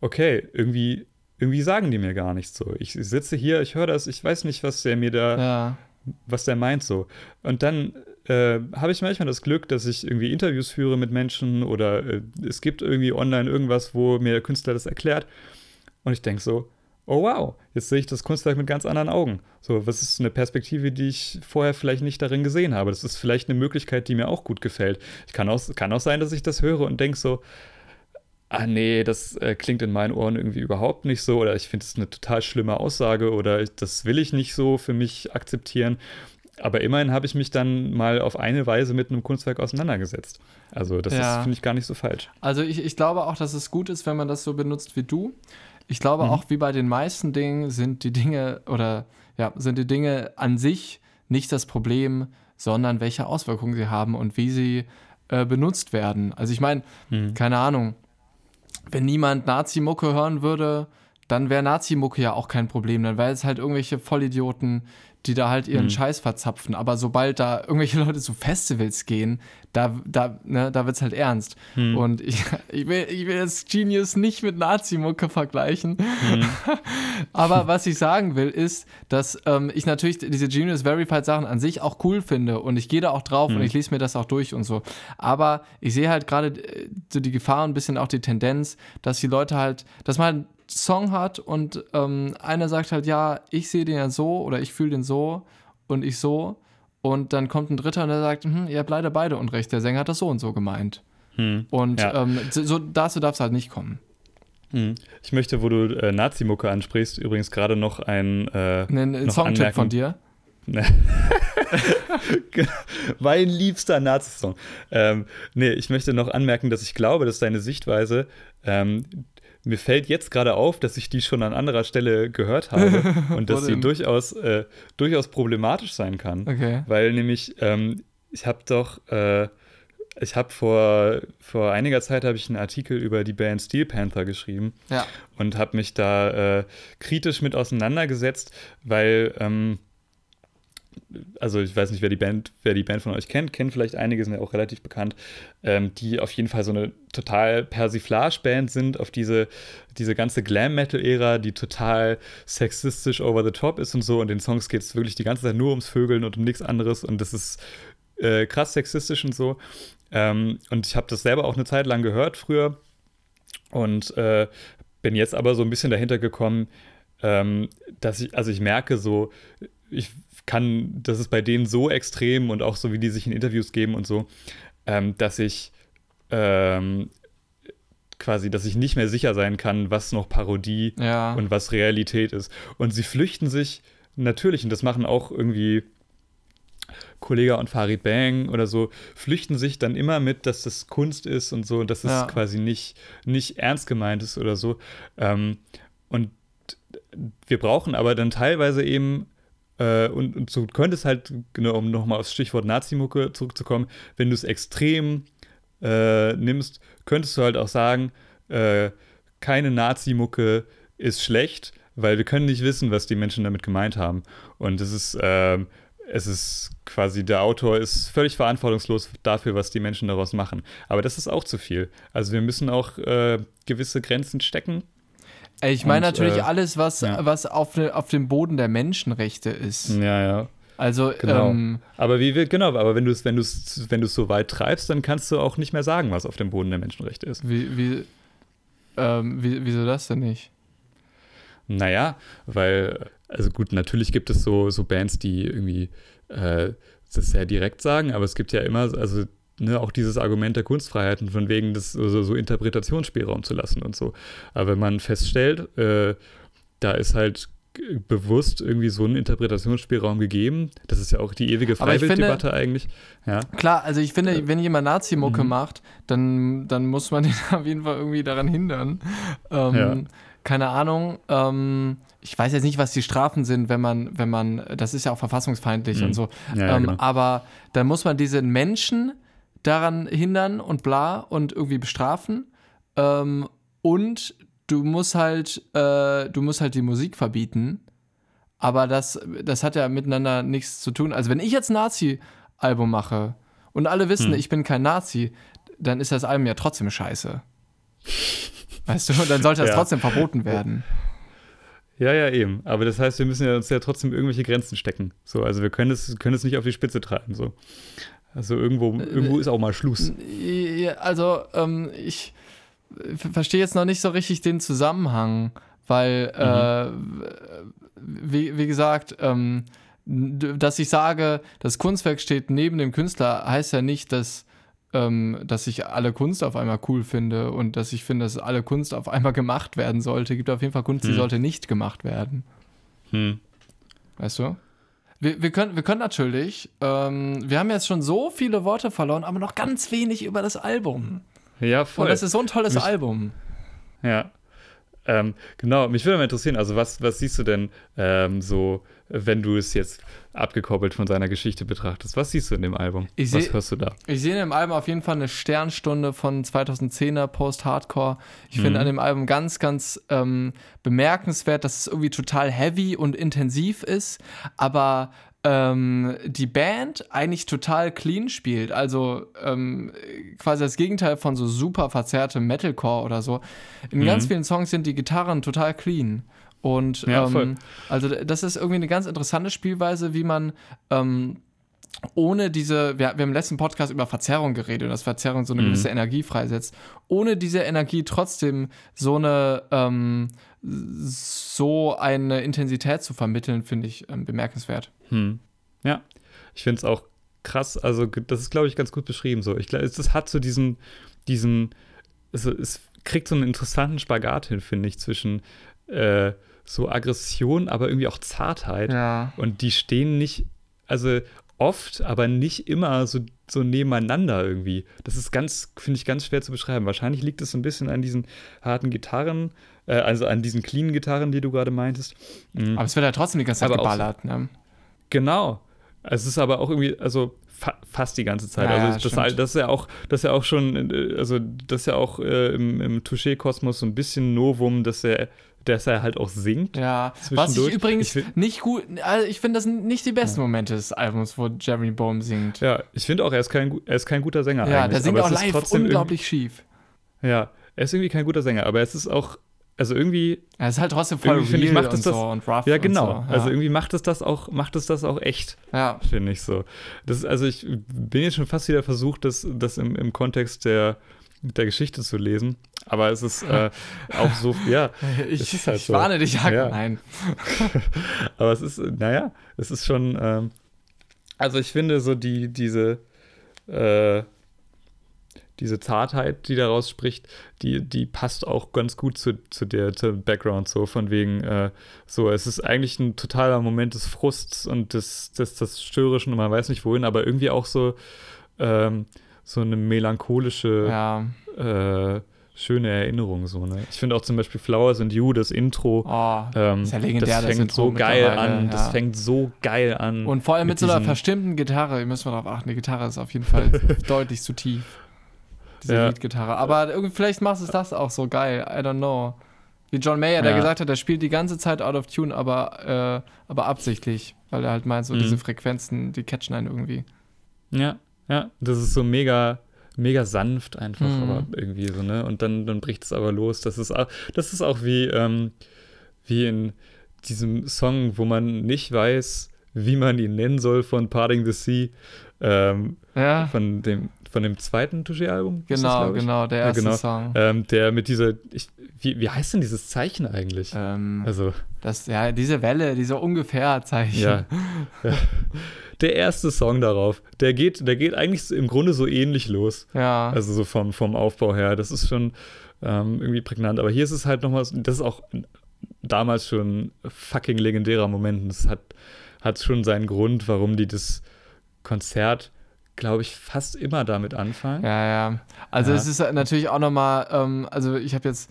okay, irgendwie, irgendwie sagen die mir gar nichts so. Ich sitze hier, ich höre das, ich weiß nicht, was der mir da. Ja was der meint so. Und dann äh, habe ich manchmal das Glück, dass ich irgendwie Interviews führe mit Menschen oder äh, es gibt irgendwie online irgendwas, wo mir der Künstler das erklärt. Und ich denke so, oh wow, jetzt sehe ich das Kunstwerk mit ganz anderen Augen. So, was ist eine Perspektive, die ich vorher vielleicht nicht darin gesehen habe? Das ist vielleicht eine Möglichkeit, die mir auch gut gefällt. Ich kann auch, kann auch sein, dass ich das höre und denke so, ah nee, das äh, klingt in meinen Ohren irgendwie überhaupt nicht so oder ich finde es eine total schlimme Aussage oder das will ich nicht so für mich akzeptieren. Aber immerhin habe ich mich dann mal auf eine Weise mit einem Kunstwerk auseinandergesetzt. Also das ja. finde ich gar nicht so falsch. Also ich, ich glaube auch, dass es gut ist, wenn man das so benutzt wie du. Ich glaube mhm. auch, wie bei den meisten Dingen sind die Dinge oder ja, sind die Dinge an sich nicht das Problem, sondern welche Auswirkungen sie haben und wie sie äh, benutzt werden. Also ich meine, mhm. keine Ahnung, wenn niemand Nazi-Mucke hören würde, dann wäre Nazi-Mucke ja auch kein Problem. Dann wäre es halt irgendwelche Vollidioten, die da halt ihren mhm. Scheiß verzapfen. Aber sobald da irgendwelche Leute zu Festivals gehen, da, da, ne, da wird es halt ernst. Mhm. Und ich, ich, will, ich will jetzt Genius nicht mit Nazi-Mucke vergleichen. Mhm. Aber was ich sagen will, ist, dass ähm, ich natürlich diese Genius Verified Sachen an sich auch cool finde und ich gehe da auch drauf und mhm. ich lese mir das auch durch und so. Aber ich sehe halt gerade äh, so die Gefahr und ein bisschen auch die Tendenz, dass die Leute halt, dass man halt Song hat und ähm, einer sagt halt, ja, ich sehe den ja so oder ich fühle den so und ich so. Und dann kommt ein Dritter und der sagt, hm, ihr habt leider beide Unrecht, der Sänger hat das so und so gemeint. Hm, und ja. ähm, so, dazu darf es halt nicht kommen. Hm. Ich möchte, wo du äh, Nazi-Mucke ansprichst, übrigens gerade noch ein äh, einen Songtipp von dir. mein liebster Nazi-Song. Ähm, nee, ich möchte noch anmerken, dass ich glaube, dass deine Sichtweise ähm, mir fällt jetzt gerade auf, dass ich die schon an anderer Stelle gehört habe und dass sie durchaus, äh, durchaus problematisch sein kann. Okay. Weil nämlich, ähm, ich habe doch, äh, ich habe vor, vor einiger Zeit habe ich einen Artikel über die Band Steel Panther geschrieben ja. und habe mich da äh, kritisch mit auseinandergesetzt, weil ähm, also ich weiß nicht, wer die Band, wer die Band von euch kennt, kennt vielleicht einige, sind ja auch relativ bekannt, ähm, die auf jeden Fall so eine total Persiflage-Band sind auf diese, diese ganze Glam-Metal-Ära, die total sexistisch over the top ist und so. Und den Songs geht es wirklich die ganze Zeit nur ums Vögeln und um nichts anderes. Und das ist äh, krass sexistisch und so. Ähm, und ich habe das selber auch eine Zeit lang gehört früher und äh, bin jetzt aber so ein bisschen dahinter gekommen, ähm, dass ich, also ich merke so, ich kann, das ist bei denen so extrem und auch so, wie die sich in Interviews geben und so, ähm, dass ich ähm, quasi, dass ich nicht mehr sicher sein kann, was noch Parodie ja. und was Realität ist. Und sie flüchten sich natürlich, und das machen auch irgendwie Kollega und Farid Bang oder so, flüchten sich dann immer mit, dass das Kunst ist und so, dass es ja. quasi nicht, nicht ernst gemeint ist oder so. Ähm, und wir brauchen aber dann teilweise eben äh, und, und so könnte es halt, genau, um nochmal aufs Stichwort Nazi-Mucke zurückzukommen, wenn du es extrem äh, nimmst, könntest du halt auch sagen, äh, keine Nazi-Mucke ist schlecht, weil wir können nicht wissen, was die Menschen damit gemeint haben. Und es ist, äh, es ist quasi, der Autor ist völlig verantwortungslos dafür, was die Menschen daraus machen. Aber das ist auch zu viel. Also wir müssen auch äh, gewisse Grenzen stecken ich meine natürlich äh, alles, was, ja. was auf, auf dem Boden der Menschenrechte ist. Ja, ja. Also, genau. Ähm, aber wie wir, genau, aber wenn du es wenn du's, wenn du's so weit treibst, dann kannst du auch nicht mehr sagen, was auf dem Boden der Menschenrechte ist. Wie, wie, ähm, wie, wieso das denn nicht? Naja, weil, also gut, natürlich gibt es so, so Bands, die irgendwie äh, das sehr direkt sagen, aber es gibt ja immer, also ne, auch dieses Argument der Kunstfreiheit und von wegen das also so Interpretationsspielraum zu lassen und so. Aber wenn man feststellt, äh, da ist halt bewusst irgendwie so ein Interpretationsspielraum gegeben. Das ist ja auch die ewige Freiwilddebatte eigentlich. Ja. Klar, also ich finde, wenn jemand Nazi-Mucke mhm. macht, dann, dann muss man ihn auf jeden Fall irgendwie daran hindern. Ähm, ja. Keine Ahnung. Ähm, ich weiß jetzt nicht, was die Strafen sind, wenn man, wenn man, das ist ja auch verfassungsfeindlich mhm. und so. Ja, ähm, genau. Aber dann muss man diesen Menschen daran hindern und bla und irgendwie bestrafen. Ähm, und du musst halt, äh, du musst halt die Musik verbieten. Aber das, das hat ja miteinander nichts zu tun. Also wenn ich jetzt ein Nazi-Album mache und alle wissen, hm. ich bin kein Nazi, dann ist das Album ja trotzdem scheiße. Weißt du, dann sollte das ja. trotzdem verboten werden. Ja, ja, eben. Aber das heißt, wir müssen ja uns ja trotzdem irgendwelche Grenzen stecken. So, also wir können es, können es nicht auf die Spitze treiben. So. Also irgendwo, irgendwo ist auch mal Schluss. Also ähm, ich verstehe jetzt noch nicht so richtig den Zusammenhang, weil, mhm. äh, wie, wie gesagt, ähm, dass ich sage, das Kunstwerk steht neben dem Künstler, heißt ja nicht, dass, ähm, dass ich alle Kunst auf einmal cool finde und dass ich finde, dass alle Kunst auf einmal gemacht werden sollte. Es gibt auf jeden Fall Kunst, die hm. sollte nicht gemacht werden. Hm. Weißt du? Wir, wir, können, wir können natürlich, ähm, wir haben jetzt schon so viele Worte verloren, aber noch ganz wenig über das Album. Ja, voll. Und das ist so ein tolles Mich, Album. Ja. Ähm, genau, mich würde mal interessieren, also was, was siehst du denn ähm, so, wenn du es jetzt abgekoppelt von seiner Geschichte betrachtest? Was siehst du in dem Album? Ich was seh- hörst du da? Ich sehe in dem Album auf jeden Fall eine Sternstunde von 2010er Post-Hardcore. Ich finde Mhm. an dem Album ganz, ganz ähm, bemerkenswert, dass es irgendwie total heavy und intensiv ist, aber ähm, die Band eigentlich total clean spielt. Also ähm, quasi das Gegenteil von so super verzerrtem Metalcore oder so. In Mhm. ganz vielen Songs sind die Gitarren total clean. Und Ja, ähm, also das ist irgendwie eine ganz interessante Spielweise, wie man ähm, ohne diese, wir, wir haben im letzten Podcast über Verzerrung geredet und dass Verzerrung so eine Mhm. gewisse Energie freisetzt, ohne diese Energie trotzdem so eine ähm, so eine Intensität zu vermitteln, finde ich ähm, bemerkenswert. Hm. Ja, ich finde es auch krass. Also, das ist, glaube ich, ganz gut beschrieben. So, ich glaube, es, es hat so diesen, diesen, also es kriegt so einen interessanten Spagat hin, finde ich, zwischen äh, so Aggression, aber irgendwie auch Zartheit. Ja. Und die stehen nicht, also oft, aber nicht immer so, so nebeneinander irgendwie. Das ist ganz, finde ich, ganz schwer zu beschreiben. Wahrscheinlich liegt es so ein bisschen an diesen harten Gitarren, äh, also an diesen cleanen Gitarren, die du gerade meintest. Mhm. Aber es wird ja trotzdem die ganze Zeit Aber auch geballert. Ne? Genau. Es ist aber auch irgendwie, also fa fast die ganze Zeit. Ja, also das, das ist ja auch, das ist ja auch schon, äh, also das ist ja auch äh, im, im Touché-Kosmos so ein bisschen Novum, dass er, dass er halt auch singt. Ja, was ich übrigens Ich nicht gut, also ich finde, das sind nicht die besten Momente des Albums, wo Jeremy Bohm singt. Ja, ich finde auch, er ist kein, er ist kein guter Sänger Ja, eigentlich. der singt aber auch live trotzdem unglaublich schief. Ja, er ist irgendwie kein guter Sänger, aber es ist auch, also irgendwie, Er ist halt trotzdem voll finde ich, real macht und das- so und rough ja genau. so. Also irgendwie macht es das auch, macht es das auch echt. ja. finde ich so. Das also ich bin jetzt schon fast wieder versucht, das, das im, im Kontext der, der Geschichte zu lesen. Aber es ist äh, auch so, ja, Ich, Es halt ich so. warne dich, Hack. Ja. Nein. aber es ist, naja, es ist schon, ähm, also ich finde so die, diese, äh, diese Zartheit, die daraus spricht, die, die passt auch ganz gut zu, zu der zu Background, so von wegen, äh, so, es ist eigentlich ein totaler Moment des Frusts und des, des, des Störischen und man weiß nicht wohin, aber irgendwie auch so, ähm, so eine melancholische, Ja. äh, schöne Erinnerung, so, ne? Ich finde auch zum Beispiel Flowers and You, das Intro, Oh, ähm, ist ja legendär, das das fängt Intro so geil an, das ja. fängt so geil an. Und vor allem mit, mit so einer verstimmten Gitarre, müssen wir darauf achten, die Gitarre ist auf jeden Fall deutlich zu tief. Diese Ja. Lead-Gitarre. Aber irgendwie, vielleicht macht es das auch so geil, I don't know. Wie John Mayer, der gesagt hat, er spielt die ganze Zeit out of tune, aber, äh, aber absichtlich, weil er halt meint, so Mhm. diese Frequenzen, die catchen einen irgendwie. Ja, ja, das ist so mega, mega sanft einfach, Mhm. aber irgendwie so, ne? Und dann, dann bricht es aber los. Das ist auch, das ist auch wie, ähm, wie in diesem Song, wo man nicht weiß, wie man ihn nennen soll von Parting the Sea, ähm, Ja, von dem, von dem zweiten Touché-Album. ist das, genau, genau, der Ja, erste genau. Song. Ähm, der mit dieser, ich, wie, wie heißt denn dieses Zeichen eigentlich? Ähm, Also, das, ja, diese Welle, diese ungefähr Zeichen. Ja. ja. Der erste Song darauf, der geht, der geht eigentlich im Grunde so ähnlich los. Ja. Also so vom, vom Aufbau her. Das ist schon ähm, irgendwie prägnant. Aber hier ist es halt nochmal, das ist auch damals schon ein fucking legendärer Moment. Das hat, hat schon seinen Grund, warum die das Konzert, glaube ich, fast immer damit anfangen. Ja, ja. Also Ja. es ist natürlich auch nochmal, ähm, also ich habe jetzt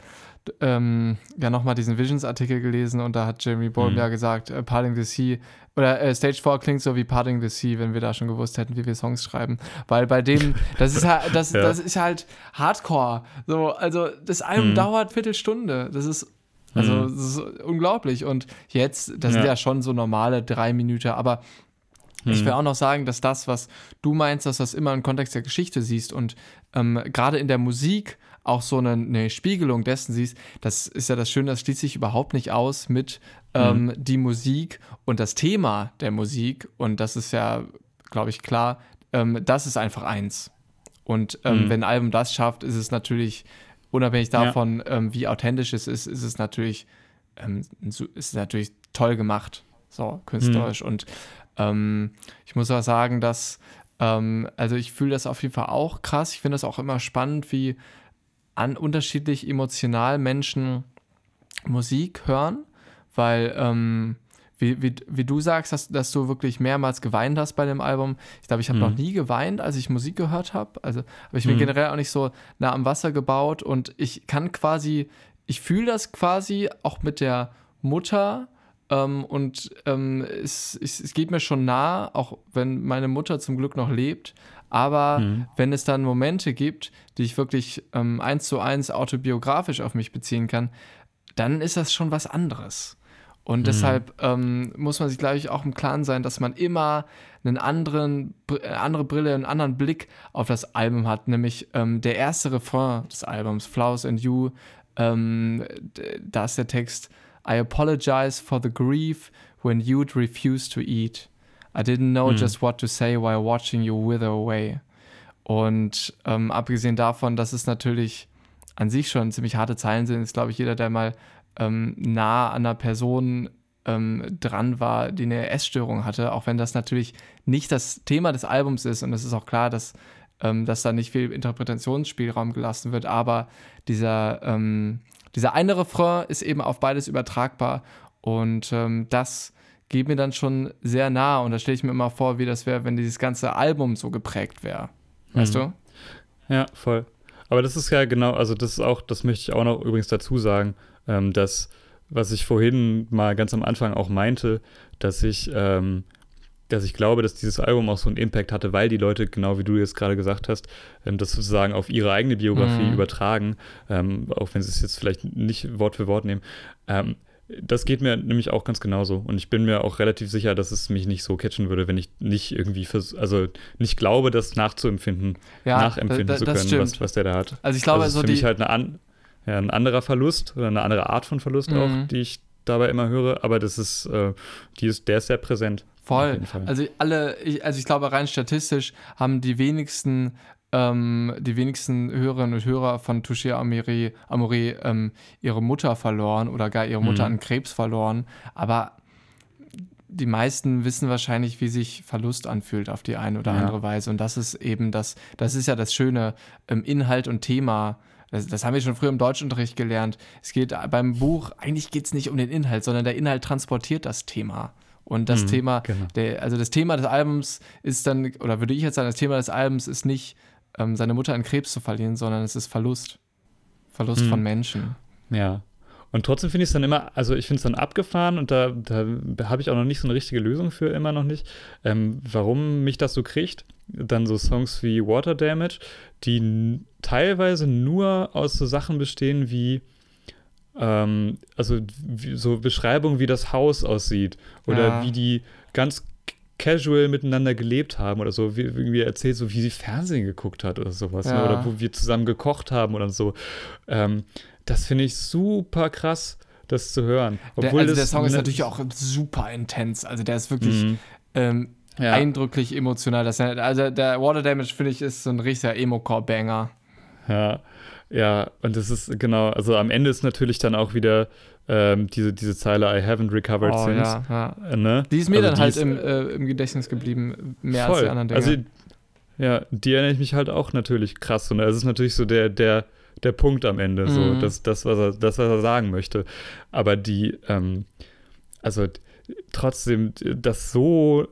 ähm, ja nochmal diesen Visions-Artikel gelesen und da hat Jeremy Bohm Mhm. ja gesagt, äh, Parting the Sea oder äh, Stage 4 klingt so wie Parting the Sea, wenn wir da schon gewusst hätten, wie wir Songs schreiben. Weil bei dem, das ist halt, das, Ja. das ist halt Hardcore. So, also das Album Mhm. dauert Viertelstunde. Das ist also Mhm. das ist unglaublich. Und jetzt, das sind Ja. ja schon so normale drei Minuten, aber ich Mhm. will auch noch sagen, dass das, was du meinst, dass das immer im Kontext der Geschichte siehst und ähm, gerade in der Musik auch so eine, eine Spiegelung dessen siehst, das ist ja das Schöne, das schließt sich überhaupt nicht aus mit ähm, die Musik und das Thema der Musik und das ist ja, glaube ich, klar, ähm, das ist einfach eins. Und ähm, Mhm. wenn ein Album das schafft, ist es natürlich, unabhängig Ja. davon, ähm, wie authentisch es ist, ist es natürlich, ähm, ist es natürlich toll gemacht, so künstlerisch. Und ähm, ich muss auch sagen, dass, also ich fühle das auf jeden Fall auch krass. Ich finde das auch immer spannend, wie an unterschiedlich emotional Menschen Musik hören, weil, ähm, wie, wie, wie du sagst, dass, dass du wirklich mehrmals geweint hast bei dem Album. Ich glaube, ich habe Mhm. noch nie geweint, als ich Musik gehört habe. Also, aber ich bin Mhm. generell auch nicht so nah am Wasser gebaut und ich kann quasi, ich fühle das quasi auch mit der Mutter ähm, und ähm, es, es, es geht mir schon nah, auch wenn meine Mutter zum Glück noch lebt. Aber mhm. wenn es dann Momente gibt, die ich wirklich ähm, eins zu eins autobiografisch auf mich beziehen kann, dann ist das schon was anderes. Und mhm. deshalb ähm, muss man sich, glaube ich, auch im Klaren sein, dass man immer einen anderen, eine äh, andere Brille, einen anderen Blick auf das Album hat. Nämlich ähm, der erste Refrain des Albums, Flowers and You, ähm, da ist der Text, I apologize for the grief when you'd refuse to eat. I didn't know mhm. just what to say while watching you wither away. Und ähm, abgesehen davon, dass es natürlich an sich schon ziemlich harte Zeilen sind, ist, glaube ich, jeder, der mal ähm, nah an einer Person ähm, dran war, die eine Essstörung hatte, auch wenn das natürlich nicht das Thema des Albums ist und es ist auch klar, dass, ähm, dass da nicht viel Interpretationsspielraum gelassen wird, aber dieser, ähm, dieser eine Refrain ist eben auf beides übertragbar und ähm, das geht mir dann schon sehr nah und da stelle ich mir immer vor, wie das wäre, wenn dieses ganze Album so geprägt wäre. Weißt mhm. du? Ja, voll. Aber das ist ja genau, also das ist auch, das möchte ich auch noch übrigens dazu sagen, ähm, dass, was ich vorhin mal ganz am Anfang auch meinte, dass ich, ähm, dass ich glaube, dass dieses Album auch so einen Impact hatte, weil die Leute, genau wie du jetzt gerade gesagt hast, ähm, das sozusagen auf ihre eigene Biografie mhm. übertragen, ähm, auch wenn sie es jetzt vielleicht nicht Wort für Wort nehmen. Ähm, das geht mir nämlich auch ganz genauso. Und ich bin mir auch relativ sicher, dass es mich nicht so catchen würde, wenn ich nicht irgendwie, vers also nicht glaube, das nachzuempfinden, ja, nachempfinden zu können, was, was der da hat. Also ich glaube, das ist so für mich halt eine an, ja, ein anderer Verlust oder eine andere Art von Verlust mhm. auch, die ich dabei immer höre. Aber das ist, äh, die ist, der ist sehr präsent. Voll. Also alle, also ich glaube, rein statistisch haben die wenigsten ähm, die wenigsten Hörerinnen und Hörer von Touché Amore, Amore ähm, ihre Mutter verloren oder gar ihre Mutter mhm. an Krebs verloren. Aber die meisten wissen wahrscheinlich, wie sich Verlust anfühlt auf die eine oder ja. andere Weise. Und das ist eben das, das ist ja das Schöne, ähm, Inhalt und Thema. Das, das, haben wir schon früher im Deutschunterricht gelernt. Es geht beim Buch, eigentlich geht es nicht um den Inhalt, sondern der Inhalt transportiert das Thema. Und das mhm, Thema, genau. der, also das Thema des Albums ist dann, oder würde ich jetzt sagen, das Thema des Albums ist nicht ähm, seine Mutter an Krebs zu verlieren, sondern es ist Verlust. Verlust hm. von Menschen. Ja. Und trotzdem finde ich es dann immer, also ich finde es dann abgefahren und da, da habe ich auch noch nicht so eine richtige Lösung für, immer noch nicht, ähm, warum mich das so kriegt. Dann so Songs wie Water Damage, die teilweise nur aus so Sachen bestehen wie, ähm, also wie, so Beschreibungen, wie das Haus aussieht oder ja. wie die ganz casual miteinander gelebt haben oder so, wie irgendwie erzählt, so wie sie Fernsehen geguckt hat oder sowas, ne? ja. ne? oder wo wir zusammen gekocht haben oder so. Ähm, das finde ich super krass, das zu hören. Obwohl der, also der Song ist natürlich auch super intens, also der ist wirklich mhm. ähm, ja. eindrücklich emotional. Das, also der Water Damage, finde ich, ist so ein richtiger Emo-Core-Banger. Ja, ja, und das ist genau, also am Ende ist natürlich dann auch wieder ähm, diese, diese Zeile I haven't recovered oh, since. Ja, ja. Äh, ne? Die ist mir also dann halt im, äh, im Gedächtnis geblieben, mehr voll. als die anderen Dinge. Also, ja, die erinnere ich mich halt auch natürlich krass. Und das ist natürlich so der, der, der Punkt am Ende, mhm. so, das, das, was er, das, was er sagen möchte. Aber die, ähm, also trotzdem, das so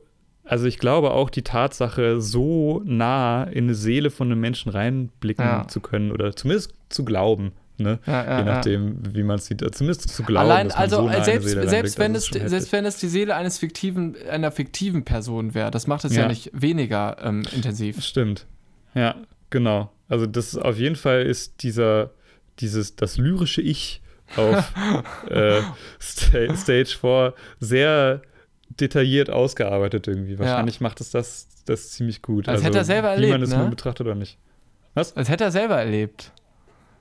also ich glaube auch die Tatsache, so nah in eine Seele von einem Menschen reinblicken ja. zu können oder zumindest zu glauben, Ne? Ja, ja, Je nachdem, ja. wie man es sieht. Zumindest zu glauben. Allein, also so selbst, selbst, wenn es, selbst wenn es die Seele eines fiktiven, einer fiktiven Person wäre, das macht es ja. nicht weniger ähm, intensiv. Stimmt. Ja, genau. Also das auf jeden Fall ist dieser, dieses, das lyrische Ich auf äh, Stage 4 sehr detailliert ausgearbeitet irgendwie. Wahrscheinlich macht es das, das ziemlich gut. Als also, hätte er selber erlebt. Wie man es ne? nur betrachtet oder nicht. Was? Als hätte er selber erlebt.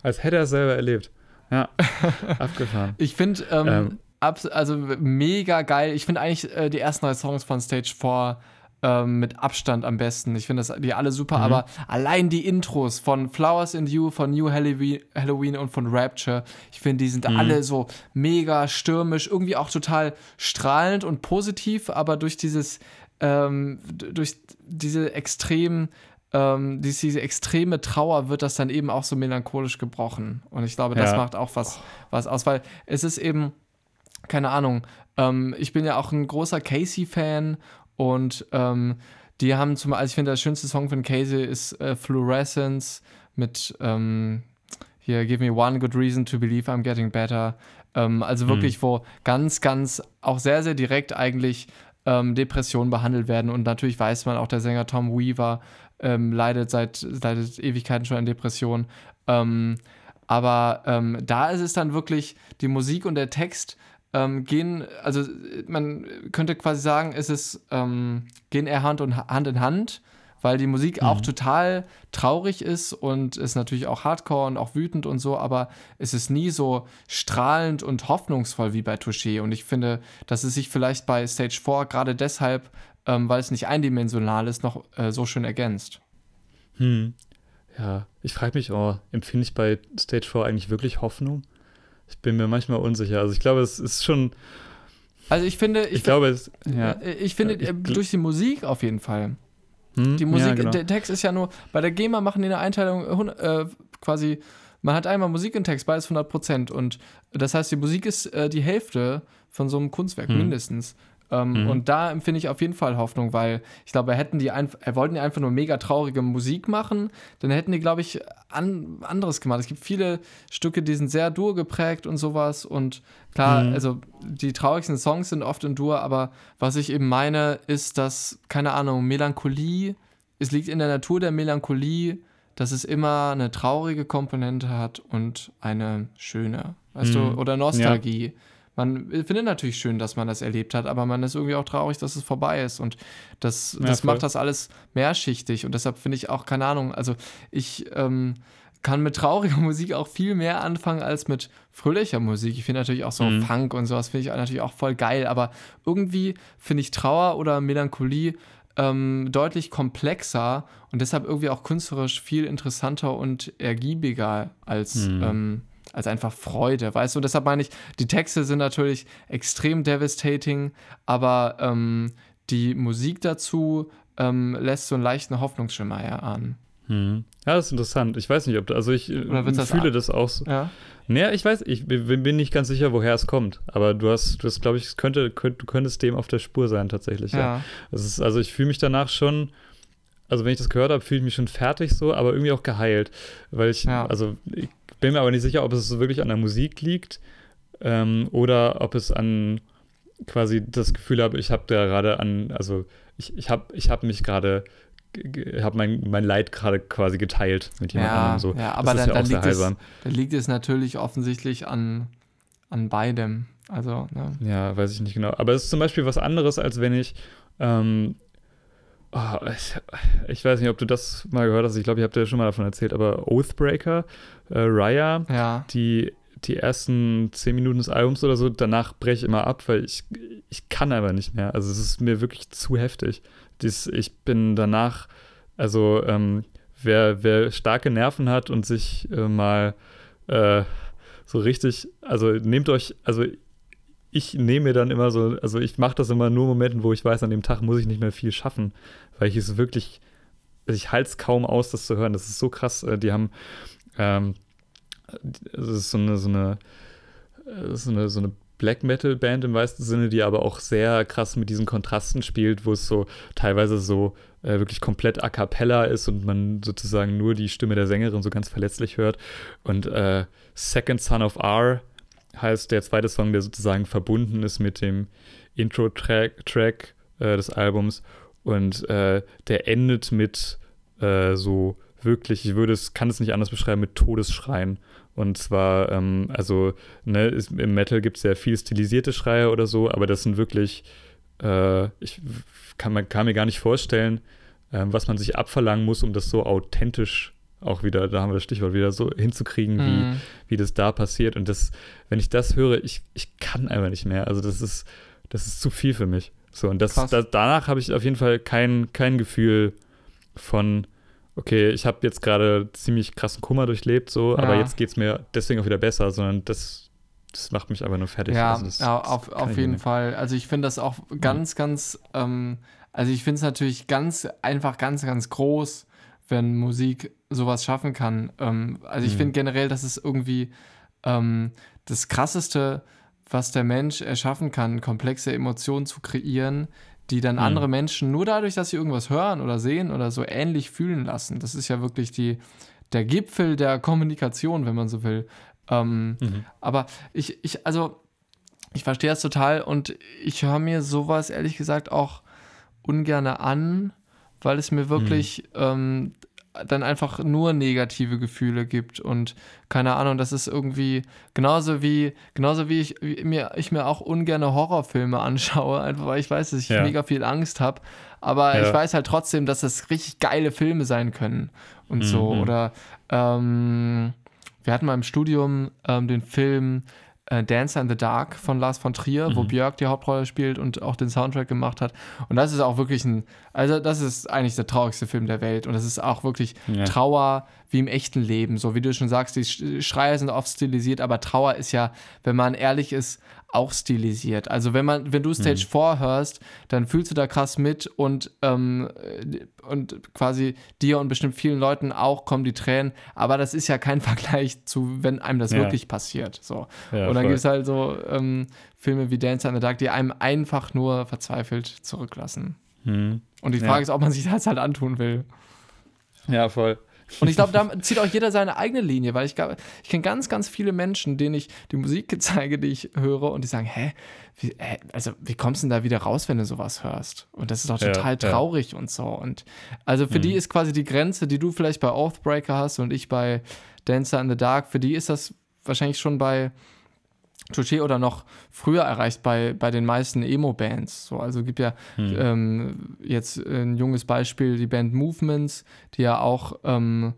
Als hätte er es selber erlebt. Ja, abgefahren. Ich finde, ähm, ähm, also mega geil. Ich finde eigentlich äh, die ersten drei Songs von Stage 4 ähm, mit Abstand am besten. Ich finde die alle super, mhm. aber allein die Intros von Flowers in You, von New Halloween und von Rapture, ich finde, die sind mhm. alle so mega stürmisch, irgendwie auch total strahlend und positiv, aber durch dieses, ähm, durch diese extremen ähm, diese, extreme Trauer wird das dann eben auch so melancholisch gebrochen. Und ich glaube, das ja. macht auch was, was aus, weil es ist eben, keine Ahnung, ähm, ich bin ja auch ein großer Casey-Fan und ähm, die haben zum also ich finde, der schönste Song von Casey ist äh, Fluorescence mit, ähm, hier Give Me One Good Reason to Believe I'm Getting Better. Ähm, also Mhm. wirklich, wo ganz, ganz auch sehr, sehr direkt eigentlich ähm, Depressionen behandelt werden. Und natürlich weiß man auch, der Sänger Tom Weaver ähm, leidet seit, leidet Ewigkeiten schon an Depressionen. Ähm, aber ähm, da ist es dann wirklich, die Musik und der Text ähm, gehen, also man könnte quasi sagen, es ist, ähm, gehen eher Hand, und, Hand in Hand, weil die Musik auch total traurig ist und ist natürlich auch hardcore und auch wütend und so, aber es ist nie so strahlend und hoffnungsvoll wie bei Touché. Und ich finde, dass es sich vielleicht bei Stage 4 gerade deshalb, ähm, weil es nicht eindimensional ist, noch äh, so schön ergänzt. Hm. Ja, ich frage mich, oh, empfinde ich bei Stage 4 eigentlich wirklich Hoffnung? Ich bin mir manchmal unsicher. Also ich glaube, es ist schon, Also ich finde, ich, ich, glaube, es, ja. äh, ich finde Ich äh, durch die Musik auf jeden Fall. Hm? Die Musik, ja, genau. der Text ist ja nur, bei der GEMA machen die eine Einteilung äh, äh, quasi, man hat einmal Musik und Text, beides 100%. Und das heißt, die Musik ist äh, die Hälfte von so einem Kunstwerk, Hm. mindestens. Ähm, Mhm. Und da empfinde ich auf jeden Fall Hoffnung, weil ich glaube, hätten die einfach, wollten die einfach nur mega traurige Musik machen, dann hätten die, glaube ich, an, anderes gemacht. Es gibt viele Stücke, die sind sehr Dur geprägt und sowas. Und klar, Mhm. also die traurigsten Songs sind oft in Dur, aber was ich eben meine, ist, dass, keine Ahnung, Melancholie, es liegt in der Natur der Melancholie, dass es immer eine traurige Komponente hat und eine schöne. Weißt Mhm. du, oder Nostalgie. Man findet natürlich schön, dass man das erlebt hat, aber man ist irgendwie auch traurig, dass es vorbei ist. Und das, Ja, das voll. macht das alles mehrschichtig. Und deshalb finde ich auch, keine Ahnung, also ich ähm, kann mit trauriger Musik auch viel mehr anfangen als mit fröhlicher Musik. Ich finde natürlich auch so Mhm. Funk und sowas finde ich natürlich auch voll geil, aber irgendwie finde ich Trauer oder Melancholie ähm, deutlich komplexer und deshalb irgendwie auch künstlerisch viel interessanter und ergiebiger als, Mhm. ähm, als einfach Freude, weißt du? Und deshalb meine ich, die Texte sind natürlich extrem devastating, aber ähm, die Musik dazu ähm, lässt so einen leichten Hoffnungsschimmer erahnen. Hm. Ja, das ist interessant. Ich weiß nicht, ob, also ich äh, das fühle das auch so. Ja? Naja, ich weiß, ich bin nicht ganz sicher, woher es kommt. Aber du hast, du hast, glaube ich, könnte, könnt, du könntest dem auf der Spur sein, tatsächlich. Ja. Ja. Ist, also ich fühle mich danach schon, also wenn ich das gehört habe, fühle ich mich schon fertig so, aber irgendwie auch geheilt. Weil ich, Ja. also ich bin mir aber nicht sicher, ob es so wirklich an der Musik liegt ähm, oder ob es an quasi das Gefühl habe, ich habe da gerade an, also ich, ich habe ich hab mich gerade, habe mein, mein Leid gerade quasi geteilt mit jemand Ja, anderem. So. ja, aber das dann, ist ja dann, auch sehr liegt es, heilsam. dann liegt es natürlich offensichtlich an, an beidem. Also, ne? Ja, weiß ich nicht genau. Aber es ist zum Beispiel was anderes, als wenn ich. Ähm, oh, ich, ich weiß nicht, ob du das mal gehört hast. Ich glaube, ich habe dir schon mal davon erzählt. Aber Oathbreaker, äh, Raya, Ja. die, die ersten zehn Minuten des Albums oder so, danach breche ich immer ab, weil ich, ich kann aber nicht mehr. Also, es ist mir wirklich zu heftig. Dies, ich bin danach, also, ähm, wer, wer starke Nerven hat und sich äh, mal äh, so richtig, also nehmt euch, also ich nehme mir dann immer so, also ich mache das immer nur Momenten, wo ich weiß, an dem Tag muss ich nicht mehr viel schaffen, weil ich es wirklich, also ich halte es kaum aus, das zu hören. Das ist so krass. Äh, Die haben, ähm, es ist so eine, so eine, äh, so eine, so eine Black Metal Band im weitesten Sinne, die aber auch sehr krass mit diesen Kontrasten spielt, wo es so teilweise so äh, wirklich komplett a cappella ist und man sozusagen nur die Stimme der Sängerin so ganz verletzlich hört. Und äh, Second Son of R heißt der zweite Song, der sozusagen verbunden ist mit dem Intro-Track Track, äh, des Albums. Und äh, der endet mit äh, so wirklich, ich würde es, kann es nicht anders beschreiben, mit Todesschreien. Und zwar, ähm, also, ne, ist, im Metal gibt es sehr viel stilisierte Schreie oder so, aber das sind wirklich, äh, ich kann, man kann mir gar nicht vorstellen, ähm, was man sich abverlangen muss, um das so authentisch auch wieder, da haben wir das Stichwort wieder so hinzukriegen, wie, Mhm. wie das da passiert. Und das, wenn ich das höre, ich, ich kann einfach nicht mehr. Also das ist, das ist zu viel für mich. So, und das, Krass. da, danach habe ich auf jeden Fall kein, kein Gefühl von, okay, ich habe jetzt gerade ziemlich krassen Kummer durchlebt, so, aber Ja. jetzt geht es mir deswegen auch wieder besser, sondern das, das macht mich einfach nur fertig. Ja, Also das- ja das auf, auf jeden. Fall. Also ich finde das auch ganz, ganz, ähm, also ich finde es natürlich ganz, einfach ganz, ganz groß, wenn Musik sowas schaffen kann. Ähm, also ich Mhm. finde generell, das ist irgendwie ähm, das Krasseste, was der Mensch erschaffen kann, komplexe Emotionen zu kreieren, die dann Mhm. andere Menschen nur dadurch, dass sie irgendwas hören oder sehen oder so ähnlich fühlen lassen. Das ist ja wirklich die, der Gipfel der Kommunikation, wenn man so will. Ähm, mhm. Aber ich, ich, also, ich verstehe das total und ich höre mir sowas ehrlich gesagt auch ungern an, weil es mir wirklich mhm. ähm, dann einfach nur negative Gefühle gibt und keine Ahnung, das ist irgendwie genauso wie genauso wie ich wie mir ich mir auch ungern Horrorfilme anschaue, einfach weil ich weiß, dass ich ja. mega viel Angst habe, aber ja. ich weiß halt trotzdem, dass das richtig geile Filme sein können und mhm. so oder ähm, wir hatten mal im Studium ähm, den Film äh, Dancer in the Dark von Lars von Trier, mhm. wo Björk die Hauptrolle spielt und auch den Soundtrack gemacht hat. Und das ist auch wirklich ein, also das ist eigentlich der traurigste Film der Welt. Und das ist auch wirklich ja. Trauer wie im echten Leben. So wie du schon sagst, die Schreie sind oft stilisiert, aber Trauer ist ja, wenn man ehrlich ist, auch stilisiert. Also wenn man, wenn du Stage mhm. 4 hörst, dann fühlst du da krass mit und, ähm, und quasi dir und bestimmt vielen Leuten auch kommen die Tränen, aber das ist ja kein Vergleich zu, wenn einem das ja. wirklich passiert. So. Ja, und dann gibt es halt so ähm, Filme wie Dancer in the Dark, die einem einfach nur verzweifelt zurücklassen. Mhm. Und die Frage ja. ist, ob man sich das halt antun will. Ja, voll. Und ich glaube, da zieht auch jeder seine eigene Linie, weil ich glaube, ich kenne ganz, ganz viele Menschen, denen ich die Musik zeige, die ich höre, und die sagen, hä, wie, hä also wie kommst du denn da wieder raus, wenn du sowas hörst? Und das ist doch total ja, traurig ja. und so. Und also für mhm. die ist quasi die Grenze, die du vielleicht bei Oathbreaker hast und ich bei Dancer in the Dark, für die ist das wahrscheinlich schon bei Touché oder noch früher erreicht bei, bei den meisten Emo-Bands. So, also gibt ja hm. ähm, jetzt ein junges Beispiel, die Band Movements, die ja auch ähm,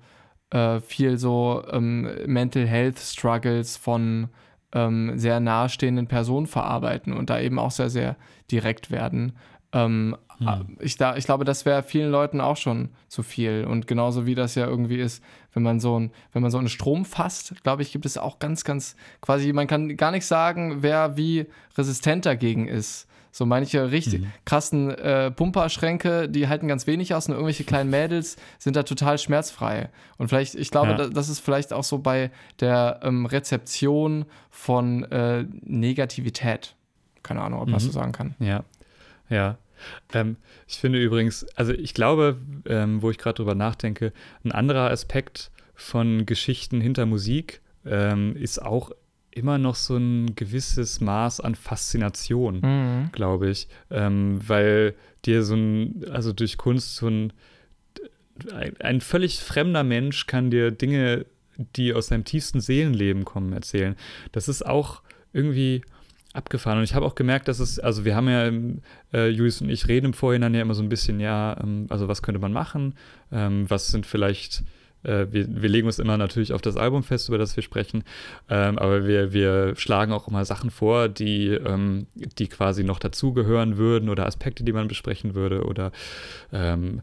äh, viel so ähm, Mental Health Struggles von ähm, sehr nahestehenden Personen verarbeiten und da eben auch sehr, sehr direkt werden. Ähm, hm. ich, da, ich glaube, das wäre vielen Leuten auch schon zu viel. Und genauso wie das ja irgendwie ist, wenn man so ein, wenn man so einen Strom fasst, glaube ich, gibt es auch ganz, ganz quasi, man kann gar nicht sagen, wer wie resistent dagegen ist. So manche richtig mhm. krassen äh, Pumperschränke, die halten ganz wenig aus und irgendwelche kleinen Mädels sind da total schmerzfrei. Und vielleicht, ich glaube, ja. das ist vielleicht auch so bei der ähm, Rezeption von äh, Negativität. Keine Ahnung, ob man mhm. das so sagen kann. Ja, ja. Ähm, ich finde übrigens, also ich glaube, ähm, wo ich gerade drüber nachdenke, ein anderer Aspekt von Geschichten hinter Musik ähm, ist auch immer noch so ein gewisses Maß an Faszination, mhm. glaube ich, ähm, weil dir so ein, also durch Kunst so ein, ein, ein völlig fremder Mensch kann dir Dinge, die aus deinem tiefsten Seelenleben kommen, erzählen. Das ist auch irgendwie abgefahren. Und ich habe auch gemerkt, dass es, also wir haben ja, äh, Julius und ich reden im Vorhinein ja immer so ein bisschen, ja, ähm, also was könnte man machen? Ähm, was sind vielleicht, äh, wir, wir legen uns immer natürlich auf das Album fest, über das wir sprechen, ähm, aber wir, wir schlagen auch immer Sachen vor, die, ähm, die quasi noch dazugehören würden oder Aspekte, die man besprechen würde oder ähm,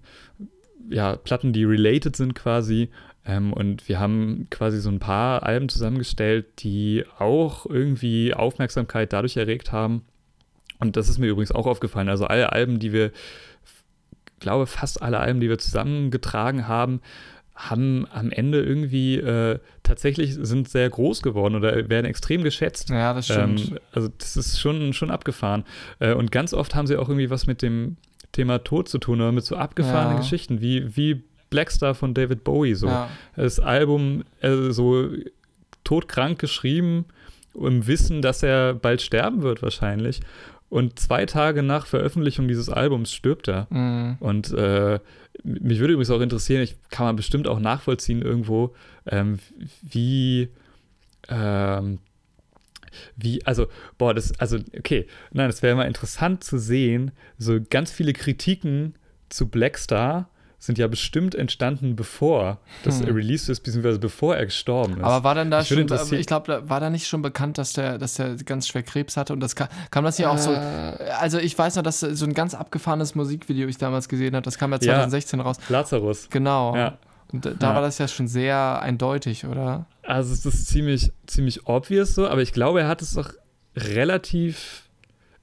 ja, Platten, die related sind quasi. Ähm, und wir haben quasi so ein paar Alben zusammengestellt, die auch irgendwie Aufmerksamkeit dadurch erregt haben. Und das ist mir übrigens auch aufgefallen. Also alle Alben, die wir, glaube fast alle Alben, die wir zusammengetragen haben, haben am Ende irgendwie äh, tatsächlich sind sehr groß geworden oder werden extrem geschätzt. Ja, das stimmt. Ähm, also das ist schon, schon abgefahren. Äh, und ganz oft haben sie auch irgendwie was mit dem Thema Tod zu tun oder mit so abgefahrenen ja. Geschichten, wie, wie Blackstar von David Bowie. So. Ja. Das Album äh, so todkrank geschrieben, im Wissen, dass er bald sterben wird wahrscheinlich. Und zwei Tage nach Veröffentlichung dieses Albums stirbt er. Mhm. Und äh, mich würde übrigens auch interessieren, ich kann man bestimmt auch nachvollziehen irgendwo, ähm, wie, ähm, wie, also, boah, das, also, okay, nein, es wäre mal interessant zu sehen, so ganz viele Kritiken zu Blackstar sind ja bestimmt entstanden, bevor das hm. released ist, beziehungsweise bevor er gestorben ist. Aber war dann da ich schon, ich glaube, war da nicht schon bekannt, dass der, dass der ganz schwer Krebs hatte und das kam, kam das ja auch so, äh. also ich weiß noch, dass so ein ganz abgefahrenes Musikvideo ich damals gesehen habe, das kam ja 2016 ja, raus. Lazarus. Genau. Ja. Und da ja. war das ja schon sehr eindeutig, oder? Also es ist ziemlich, ziemlich obvious so, aber ich glaube, er hat es doch relativ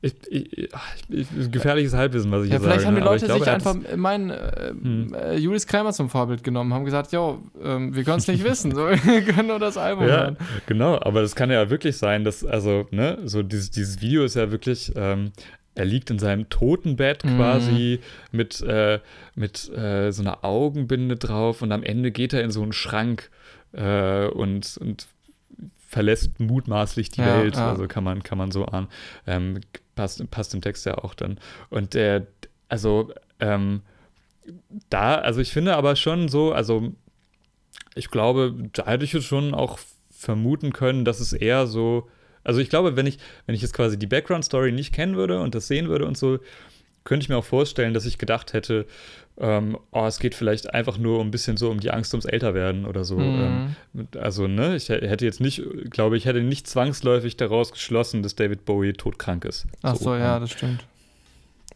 ich, ich, ich, gefährliches Halbwissen, was ich ja, hier vielleicht sage. haben die Leute glaube, sich einfach meinen äh, hm. äh, Julius Kramer zum Vorbild genommen, haben gesagt, jo, ähm, wir können es nicht wissen, so, wir können nur das Album ja, hören. Genau, aber das kann ja wirklich sein, dass, also, ne, so dieses, dieses Video ist ja wirklich, ähm, er liegt in seinem Totenbett Mhm. quasi mit, äh, mit äh, so einer Augenbinde drauf und am Ende geht er in so einen Schrank äh, und, und verlässt mutmaßlich die Ja, Welt. ja. Also kann man, kann man so an. Ähm, passt, passt im Text ja auch dann. Und der, also ähm, da, also ich finde aber schon so, also ich glaube, da hätte ich jetzt schon auch vermuten können, dass es eher so, also ich glaube, wenn ich, wenn ich jetzt quasi die Background-Story nicht kennen würde und das sehen würde und so, könnte ich mir auch vorstellen, dass ich gedacht hätte, ähm, oh, es geht vielleicht einfach nur ein bisschen so um die Angst ums Älterwerden oder so. Mhm. Ähm, also, ne, ich hätte jetzt nicht, glaube ich, hätte nicht zwangsläufig daraus geschlossen, dass David Bowie todkrank ist. Ach so, ja, ähm, das stimmt.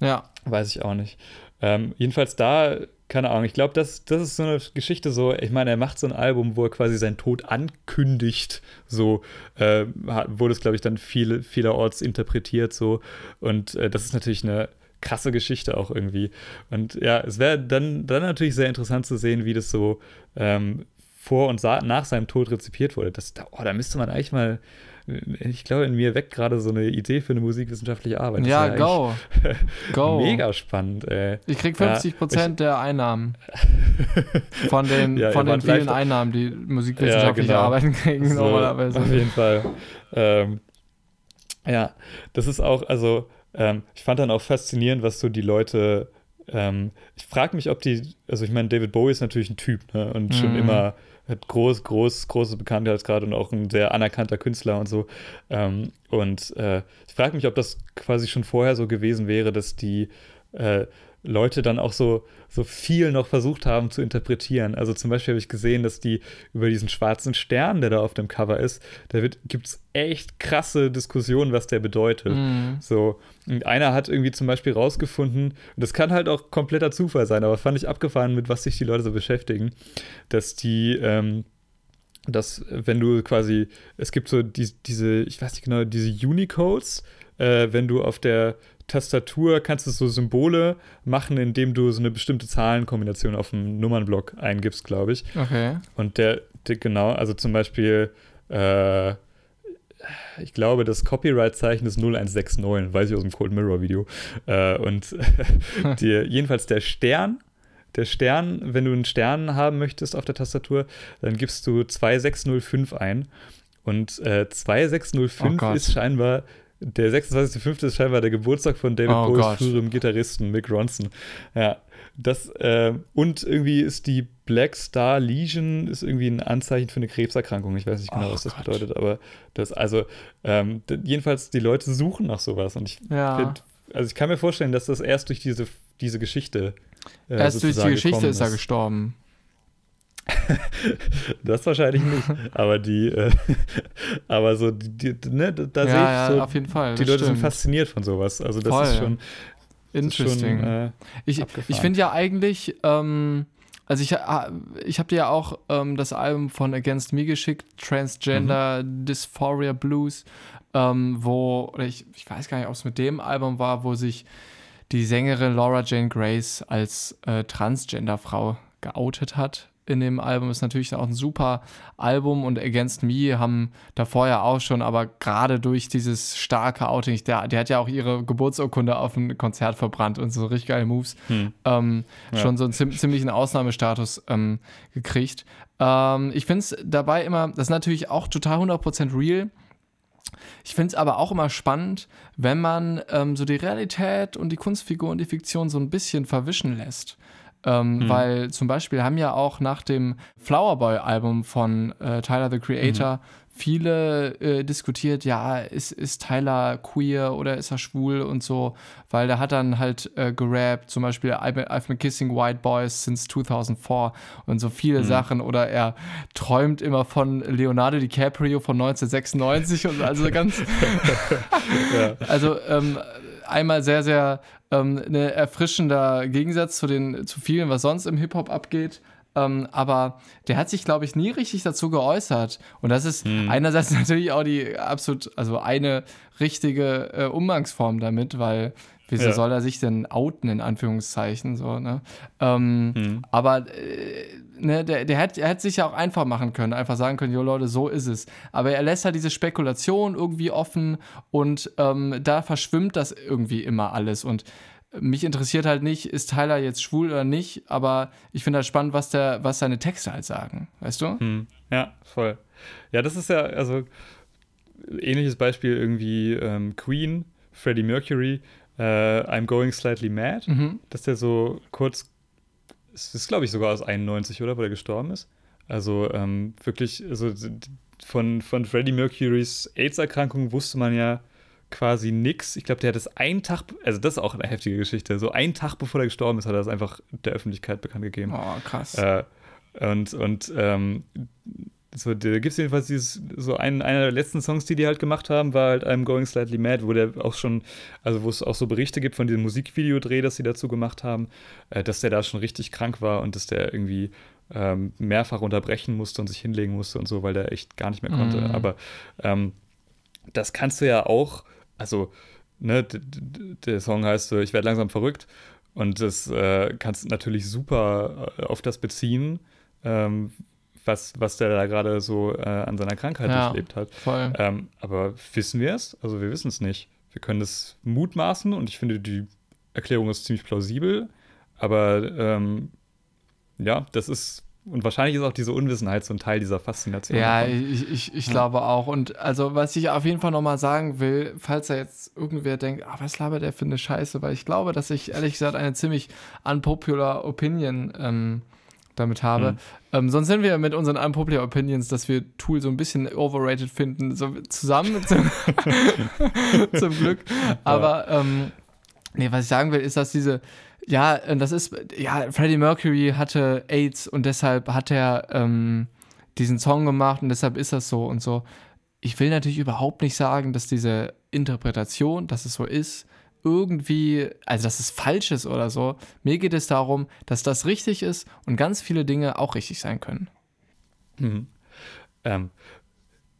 Ja, Weiß ich auch nicht. Ähm, jedenfalls da, keine Ahnung, ich glaube, das, das ist so eine Geschichte so, ich meine, er macht so ein Album, wo er quasi seinen Tod ankündigt, so äh, wurde es, glaube ich, dann viele, vielerorts interpretiert so und äh, das ist natürlich eine krasse Geschichte auch irgendwie und ja, es wäre dann, dann natürlich sehr interessant zu sehen, wie das so ähm, vor und nach seinem Tod rezipiert wurde. Das, da, oh, da müsste man eigentlich mal, ich glaube, in mir weckt gerade so eine Idee für eine musikwissenschaftliche Arbeit. Das ja, go. Go. Mega spannend, ey. Ich krieg Ja, 50 Prozent der Einnahmen. Von den, Ja, von den vielen Einnahmen, die musikwissenschaftliche Ja, genau. Arbeiten kriegen So. Auf jeden Fall. Ähm, ja, das ist auch, also, ähm, ich fand dann auch faszinierend, was so die Leute, ähm, ich frage mich, ob die, also ich meine, David Bowie ist natürlich ein Typ, ne, und schon Mhm. immer hat groß, groß, große Bekanntheitsgrad und auch ein sehr anerkannter Künstler und so. Ähm, und äh, ich frage mich, ob das quasi schon vorher so gewesen wäre, dass die äh, Leute dann auch so, so viel noch versucht haben zu interpretieren. Also zum Beispiel habe ich gesehen, dass die über diesen schwarzen Stern, der da auf dem Cover ist, da gibt es echt krasse Diskussionen, was der bedeutet. Mhm. So, und einer hat irgendwie zum Beispiel rausgefunden, und das kann halt auch kompletter Zufall sein, aber fand ich abgefahren, mit was sich die Leute so beschäftigen, dass die, ähm, dass wenn du quasi, es gibt so die, diese, ich weiß nicht genau, diese Unicodes, äh, wenn du auf der Tastatur kannst du so Symbole machen, indem du so eine bestimmte Zahlenkombination auf dem Nummernblock eingibst, glaube ich. Okay. Und der, der genau, also zum Beispiel, äh, ich glaube, das Copyright-Zeichen ist 0169, weiß ich aus dem Cold Mirror Video. Äh, und die, jedenfalls der Stern, der Stern, wenn du einen Stern haben möchtest auf der Tastatur, dann gibst du 2605 ein. Und äh, 2605 Oh ist scheinbar, der 26.05. ist scheinbar der Geburtstag von David Oh Bowies früherem Gitarristen Mick Ronson. Ja, das, äh, und irgendwie ist die Black Star Lesion ist irgendwie ein Anzeichen für eine Krebserkrankung. Ich weiß nicht genau, Oh was das Gott. bedeutet, aber das, also, ähm, jedenfalls, die Leute suchen nach sowas. Und ich Ja. find, also ich kann mir vorstellen, dass das erst durch diese, diese Geschichte. äh, Erst durch die Geschichte ist er gestorben. Das wahrscheinlich nicht. aber die, äh, aber so, die, die, ne, da ja, sehe ich so, auf jeden Fall. die Leute sind stimmt. fasziniert von sowas. Also das Voll. ist schon, ist Interesting. schon äh, Ich, Abgefahren. ich finde ja eigentlich, ähm, also ich, ich habe dir ja auch ähm, das Album von Against Me geschickt, Transgender Mhm. Dysphoria Blues, ähm, wo, oder ich, ich weiß gar nicht, ob es mit dem Album war, wo sich die Sängerin Laura Jane Grace als äh, Transgender-Frau geoutet hat. In dem Album ist natürlich auch ein super Album und Against Me haben davor ja auch schon, aber gerade durch dieses starke Outing, der, der hat ja auch ihre Geburtsurkunde auf ein Konzert verbrannt und so richtig geile Moves hm. ähm, Ja. schon so einen ziem ziemlichen Ausnahmestatus ähm, gekriegt. Ähm, ich finde es dabei immer, das ist natürlich auch total 100% real. Ich finde es aber auch immer spannend, wenn man ähm, so die Realität und die Kunstfigur und die Fiktion so ein bisschen verwischen lässt. Ähm, Weil zum Beispiel haben ja auch nach dem Flowerboy-Album von äh, Tyler the Creator viele äh, diskutiert, ja, ist, ist Tyler queer oder ist er schwul und so, weil der hat dann halt äh, gerappt, zum Beispiel I've been, I've been kissing white boys since 2004 und so viele Sachen. Oder er träumt immer von Leonardo DiCaprio von 1996 und also ganz, ja. also ähm, einmal sehr, sehr ähm, ein erfrischender Gegensatz zu den zu vielen, was sonst im Hip-Hop abgeht. Ähm, aber der hat sich, glaube ich, nie richtig dazu geäußert. Und das ist einerseits natürlich auch die absolut, also eine richtige äh, Umgangsform damit, weil wieso Ja. soll er sich denn outen, in Anführungszeichen, so, ne? Ähm, Hm. aber äh, ne, der, der hätte er hätte sich ja auch einfach machen können, einfach sagen können, jo Leute, so ist es. Aber er lässt halt diese Spekulation irgendwie offen und ähm, da verschwimmt das irgendwie immer alles. Und mich interessiert halt nicht, ist Tyler jetzt schwul oder nicht, aber ich finde halt spannend, was, der, was seine Texte halt sagen, weißt du? Hm. Ja, voll. Ja, das ist ja, also ähnliches Beispiel irgendwie ähm, Queen, Freddie Mercury, äh, I'm Going Slightly Mad, Mhm. dass der so kurz, es ist glaube ich sogar aus 91, oder, wo der gestorben ist. Also ähm, wirklich, also von, von Freddie Mercurys AIDS-Erkrankung wusste man ja quasi nix. Ich glaube, der hat es einen Tag, also das ist auch eine heftige Geschichte, so einen Tag bevor er gestorben ist, hat er das einfach der Öffentlichkeit bekannt gegeben. Oh, krass. Äh, und und ähm, so, da gibt es jedenfalls dieses, so einen, einer der letzten Songs, die die halt gemacht haben, war halt I'm Going Slightly Mad, wo der auch schon, also wo es auch so Berichte gibt von diesem Musikvideodreh, das sie dazu gemacht haben, äh, dass der da schon richtig krank war und dass der irgendwie ähm, mehrfach unterbrechen musste und sich hinlegen musste und so, weil der echt gar nicht mehr konnte. Mhm. Aber ähm, das kannst du ja auch, also, ne, der Song heißt so, ich werde langsam verrückt und das äh, kannst du natürlich super äh, auf das beziehen, ähm, was, was der da gerade so äh, an seiner Krankheit Ja. durchlebt hat. Voll. Ähm, aber wissen wir es? Also wir wissen es nicht. Wir können es mutmaßen und ich finde, die Erklärung ist ziemlich plausibel, aber ähm, ja, das ist, und wahrscheinlich ist auch diese Unwissenheit so ein Teil dieser Faszination. Ja, davon. ich, ich, ich Ja. glaube auch. Und also, was ich auf jeden Fall nochmal sagen will, falls da jetzt irgendwer denkt, ah, was labert der für eine Scheiße, weil ich glaube, dass ich ehrlich gesagt eine ziemlich unpopular Opinion ähm, damit habe. Mhm. Ähm, sonst sind wir mit unseren unpopular Opinions, dass wir Tool so ein bisschen overrated finden, so zusammen zum, zum Glück. Aber ähm, nee, was ich sagen will, ist, dass diese, ja, äh, das ist, ja, Freddie Mercury hatte AIDS und deshalb hat er ähm, diesen Song gemacht und deshalb ist das so und so. Ich will natürlich überhaupt nicht sagen, dass diese Interpretation, dass es so ist, irgendwie, also dass es falsch ist oder so. Mir geht es darum, dass das richtig ist und ganz viele Dinge auch richtig sein können. Mhm. Ähm,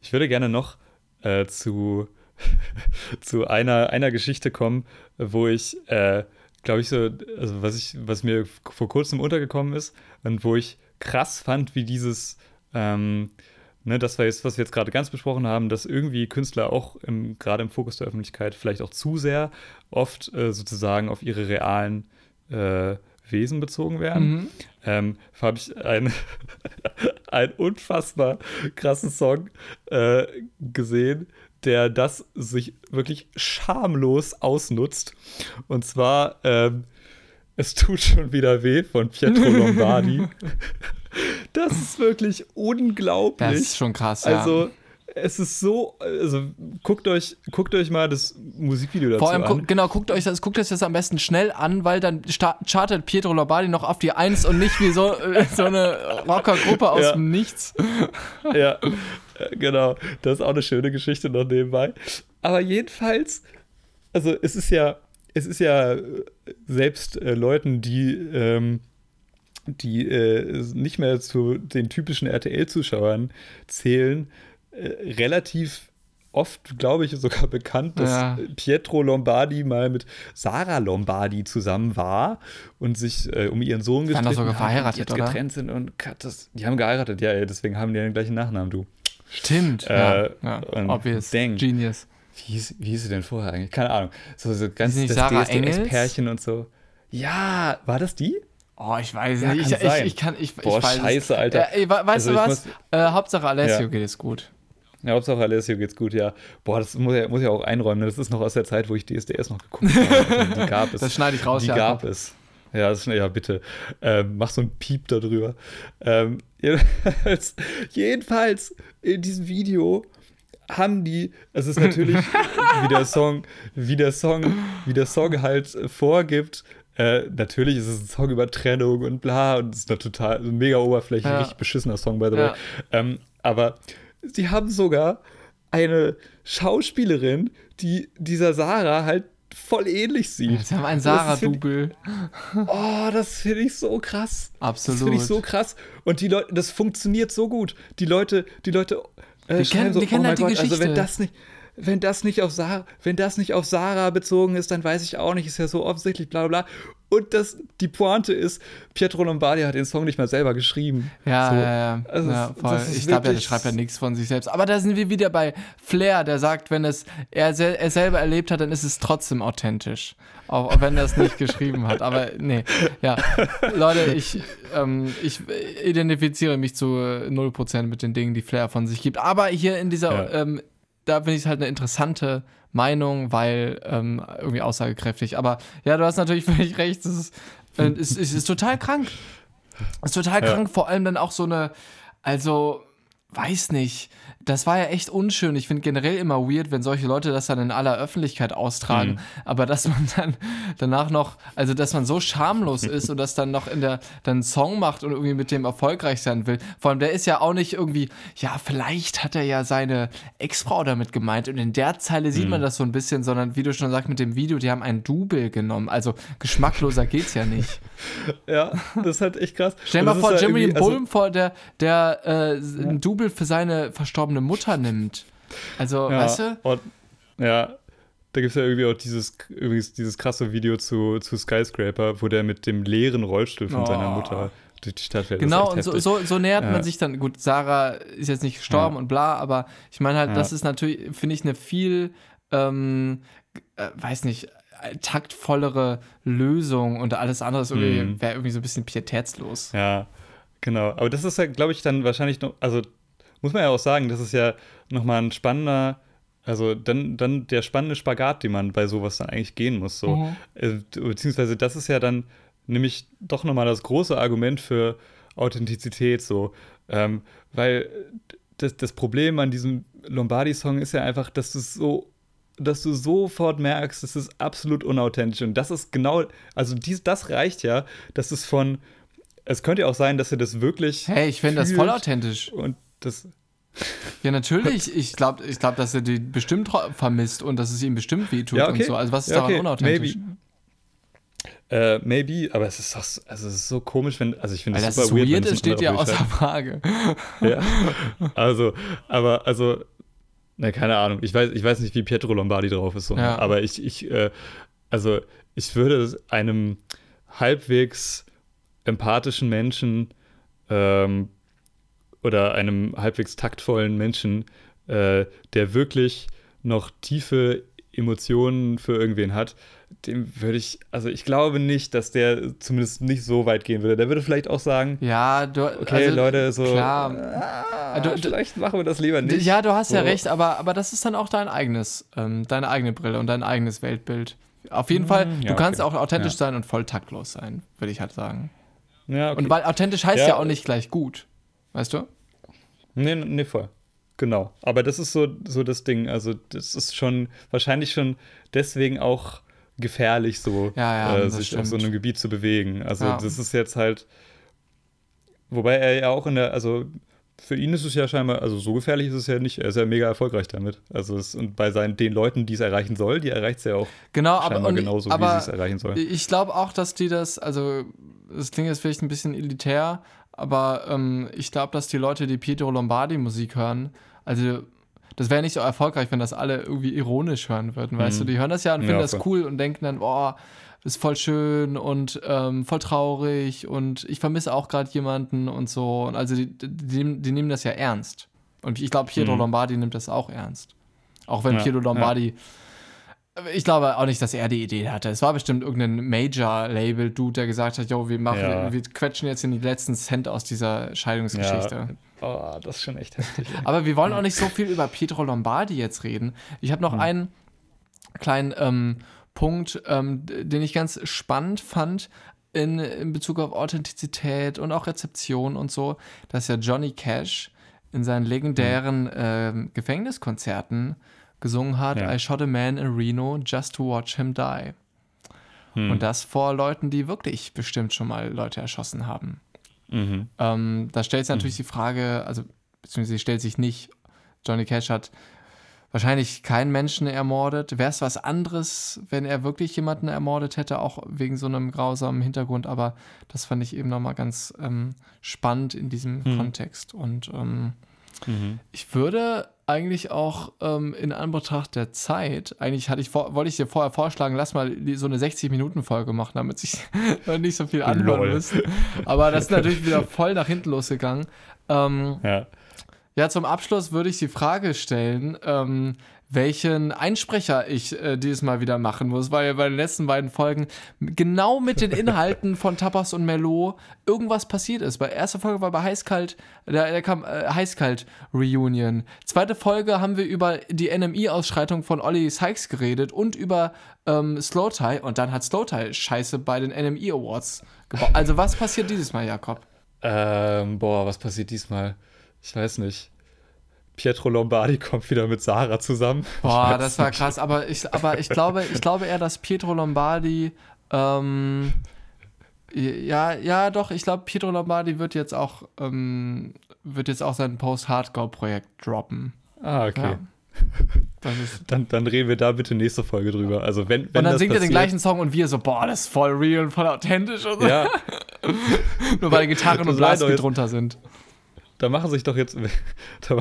ich würde gerne noch äh, zu, zu einer, einer Geschichte kommen, wo ich, äh, glaube ich, so, also was ich, was mir vor kurzem untergekommen ist und wo ich krass fand, wie dieses, ähm, ne, das war jetzt, was wir jetzt gerade ganz besprochen haben, dass irgendwie Künstler auch gerade im Fokus der Öffentlichkeit vielleicht auch zu sehr oft äh, sozusagen auf ihre realen äh, Wesen bezogen werden Mhm. ähm, habe ich einen, einen unfassbar krassen Song äh, gesehen, der das sich wirklich schamlos ausnutzt. Und zwar ähm, Es tut schon wieder weh von Pietro Lombardi. Das ist wirklich unglaublich. Das ist schon krass, ja. Also, es ist so, also guckt euch, guckt euch mal das Musikvideo dazu Vor allem, an. genau, guckt euch, das, guckt euch das am besten schnell an, weil dann chartet Pietro Lombardi noch auf die Eins und nicht wie so, äh, so eine Rockergruppe aus Ja. dem Nichts. ja, genau. Das ist auch eine schöne Geschichte noch nebenbei. Aber jedenfalls, also es ist ja, es ist ja äh, selbst äh, Leuten, die, ähm, die äh, nicht mehr zu den typischen RTL-Zuschauern zählen, äh, relativ oft, glaube ich, sogar bekannt, dass Ja. Pietro Lombardi mal mit Sarah Lombardi zusammen war und sich äh, um ihren Sohn gestritten sogar haben, die verheiratet, jetzt oder? getrennt sind und das, die haben geheiratet, ja, deswegen haben die den gleichen Nachnamen, du. Stimmt, Äh, ja, ja. Obvious. dang. Genius. Wie hieß, wie hieß sie denn vorher eigentlich? Keine Ahnung. So, so ganz das? DSDS-Pärchen und so. Ja, war das die? Oh, ich weiß Ja, nicht. kann Ich, ich, sein. ich kann, ich, Boah, ich weiß es. scheiße, Alter. Äh, ey, we- weißt Also du was? muss- Äh, Hauptsache Alessio Ja. geht es gut. Ja, Hauptsache Alessio geht's gut, ja. Boah, das muss ja, muss ja auch einräumen. ne? Das ist noch aus der Zeit, wo ich DSDS noch geguckt habe. Die gab es. Das schneide ich raus, Die Jakob. gab es. Ja, das, ja bitte. Ähm, mach so ein Piep darüber. Ähm, jedenfalls, jedenfalls in diesem Video haben die, es ist natürlich, wie der Song, wie der Song, wie der Song halt äh, vorgibt, äh, natürlich ist es ein Song über Trennung und bla und es ist eine total, ein mega oberflächlich, Ja. richtig beschissener Song, by the Ja. way. Ähm, aber sie haben sogar eine Schauspielerin, die dieser Sarah halt voll ähnlich sieht. Sie haben ein Das find- Sarah-Double. Oh, das finde ich so krass. Absolut. Das finde ich so krass. Und die Leute, das funktioniert so gut. Die Leute, die Leute äh, Die kennen- so, die kennen oh halt die Gott, also wenn Geschichte. das nicht, wenn das nicht auf Sarah, wenn das nicht auf Sarah bezogen ist, dann weiß ich auch nicht, ist ja so offensichtlich, bla bla bla. Und das, die Pointe ist, Pietro Lombardi hat den Song nicht mal selber geschrieben. Ja, so. ja, ja. Also ja voll. Ich glaube, er schreibt ja nichts von sich selbst. Aber da sind wir wieder bei Flair, der sagt, wenn es er, sel er selber erlebt hat, dann ist es trotzdem authentisch. Auch, auch wenn er es nicht geschrieben hat. Aber nee, ja. Leute, ich, ähm, ich identifiziere mich zu 0% mit den Dingen, die Flair von sich gibt. Aber hier in dieser, ja. ähm, da finde ich es halt eine interessante Meinung, weil ähm, irgendwie aussagekräftig. Aber ja, du hast natürlich völlig recht. Es ist, äh, es, es ist total krank. Es ist total ja. krank, vor allem dann auch so eine, also, weiß nicht das war ja echt unschön. Ich finde generell immer weird, wenn solche Leute das dann in aller Öffentlichkeit austragen. Mhm. Aber dass man dann danach noch, also dass man so schamlos ist und das dann noch in der, dann einen Song macht und irgendwie mit dem erfolgreich sein will. Vor allem, der ist ja auch nicht irgendwie, ja, vielleicht hat er ja seine Ex-Frau damit gemeint und in der Zeile sieht mhm. man das so ein bisschen, sondern wie du schon sagst, mit dem Video, die haben ein Double genommen. Also geschmackloser geht's ja nicht. Ja, das ist halt echt krass. Stell dir mal vor, Jimmy Bulm also, vor, der, der äh, ein Double für seine verstorbene verstorbene Mutter nimmt. Also, ja, weißt du? Und, ja, da gibt es ja irgendwie auch dieses, übrigens dieses krasse Video zu, zu Skyscraper, wo der mit dem leeren Rollstuhl von oh. seiner Mutter durch die Stadt fährt. Genau, und so, so, so, nähert ja. man sich dann. Gut, Sarah ist jetzt nicht gestorben ja. und bla, aber ich meine halt, das ist natürlich, finde ich, eine viel, ähm, äh, weiß nicht, taktvollere Lösung und alles andere mhm. wäre irgendwie so ein bisschen pietätslos. Ja, genau. Aber das ist ja, glaube ich, dann wahrscheinlich noch, also muss man ja auch sagen, das ist ja nochmal ein spannender, also dann, dann der spannende Spagat, den man bei sowas dann eigentlich gehen muss. So. Mhm. Äh, beziehungsweise das ist ja dann nämlich doch nochmal das große Argument für Authentizität, so. Ähm, weil das, das Problem an diesem Lombardi-Song ist ja einfach, dass du so dass du sofort merkst, es ist absolut unauthentisch. Und das ist genau, also dies, das reicht ja, dass es von, es könnte ja auch sein, dass er das wirklich. Hey, ich finde das voll authentisch. Und das. Ja, natürlich. Ich glaube, ich glaub, dass er die bestimmt vermisst und dass es ihm bestimmt wehtut ja, okay. und so. Also, was ist ja, okay. daran unauthentisch? Maybe. Äh, maybe, aber es ist doch, also es ist so komisch, wenn, also ich finde das super weird, weird ist, steht ja außer Frage. ja, also, aber, also, na, keine Ahnung, ich weiß, ich weiß nicht, wie Pietro Lombardi drauf ist, so, ja. aber ich, ich, äh, also, ich würde einem halbwegs empathischen Menschen ähm, oder einem halbwegs taktvollen Menschen, äh, der wirklich noch tiefe Emotionen für irgendwen hat, dem würde ich, also ich glaube nicht, dass der zumindest nicht so weit gehen würde. Der würde vielleicht auch sagen, ja, du, okay, also, Leute, so, klar. Ah, du, vielleicht machen wir das lieber nicht. Ja, du hast so. ja recht, aber, aber das ist dann auch dein eigenes, ähm, deine eigene Brille und dein eigenes Weltbild. Auf jeden Fall, ja, du kannst okay. auch authentisch ja. sein und voll taktlos sein, würde ich halt sagen. Ja, okay. Und weil authentisch heißt ja. ja auch nicht gleich gut, weißt du? Nee, nee, voll. Genau. Aber das ist so, so das Ding. Also, das ist schon wahrscheinlich schon deswegen auch gefährlich, so ja, ja, äh, sich stimmt. auf so einem Gebiet zu bewegen. Also, ja. das ist jetzt halt. Wobei er ja auch in der, also für ihn ist es ja scheinbar, also so gefährlich ist es ja nicht. Er ist ja mega erfolgreich damit. Also es, und bei seinen, den Leuten, die es erreichen soll, die erreicht es ja auch genau, scheinbar aber, genauso, aber wie sie es erreichen soll. Ich glaube auch, dass die das, also es klingt jetzt vielleicht ein bisschen elitär, aber ähm, ich glaube, dass die Leute, die Pietro Lombardi Musik hören, also das wäre nicht so erfolgreich, wenn das alle irgendwie ironisch hören würden, mhm. weißt du? Mhm. Die hören das ja und finden ja, das cool und denken dann, boah, ist voll schön und ähm, voll traurig und ich vermisse auch gerade jemanden und so. Und also die, die, die, nehmen das ja ernst. Und ich glaube, Pietro mhm. Lombardi nimmt das auch ernst. Auch wenn ja, Pietro Lombardi ja ich glaube auch nicht, dass er die Idee hatte. Es war bestimmt irgendein Major-Label-Dude, der gesagt hat, jo, wir machen, ja. wir quetschen jetzt in die letzten Cent aus dieser Scheidungsgeschichte. Ja. Oh, das ist schon echt heftig. Aber wir wollen auch nicht so viel über Pietro Lombardi jetzt reden. Ich habe noch mhm. einen kleinen ähm, Punkt, ähm, den ich ganz spannend fand in, in Bezug auf Authentizität und auch Rezeption und so, dass ja Johnny Cash in seinen legendären äh, Gefängniskonzerten gesungen hat, ja. I shot a man in Reno just to watch him die. Hm. Und das vor Leuten, die wirklich bestimmt schon mal Leute erschossen haben. Mhm. Ähm, da stellt sich natürlich mhm. die Frage, also beziehungsweise stellt sich nicht, Johnny Cash hat wahrscheinlich keinen Menschen ermordet. Wäre es was anderes, wenn er wirklich jemanden ermordet hätte, auch wegen so einem grausamen Hintergrund. Aber das fand ich eben nochmal ganz ähm, spannend in diesem mhm. Kontext. Und ähm, Mhm. Ich würde eigentlich auch ähm, in Anbetracht der Zeit, eigentlich hatte ich vor, wollte ich dir vorher vorschlagen, lass mal so eine 60-Minuten-Folge machen, damit sich nicht so viel anhören müssen. Aber das ist natürlich wieder voll nach hinten losgegangen. Ähm, ja. ja, zum Abschluss würde ich die Frage stellen, ähm, welchen Einsprecher ich äh, dieses Mal wieder machen muss, weil bei den letzten beiden Folgen genau mit den Inhalten von Tapas und Melo irgendwas passiert ist. Bei erster Folge war bei Heißkalt, da, da kam äh, Heißkalt Reunion. Zweite Folge haben wir über die NMI-Ausschreitung von Olli Sykes geredet und über ähm, Slow Tie und dann hat Slow Tie Scheiße bei den NMI Awards gebaut. Also was passiert dieses Mal, Jakob? Ähm, boah, was passiert diesmal? Ich weiß nicht. Pietro Lombardi kommt wieder mit Sarah zusammen. Boah, das war krass, aber ich, aber ich glaube, ich glaube eher, dass Pietro Lombardi ähm, ja, ja, doch, ich glaube, Pietro Lombardi wird jetzt auch ähm, wird jetzt auch sein Post-Hardcore-Projekt droppen. Ah, okay. Ja. dann, dann reden wir da bitte nächste Folge drüber. Also wenn, wenn und dann singt er den gleichen Song und wir so, boah, das ist voll real und voll authentisch. Und so. Ja. Nur weil Gitarren und Blasbeat drunter sind da machen sich doch jetzt, da,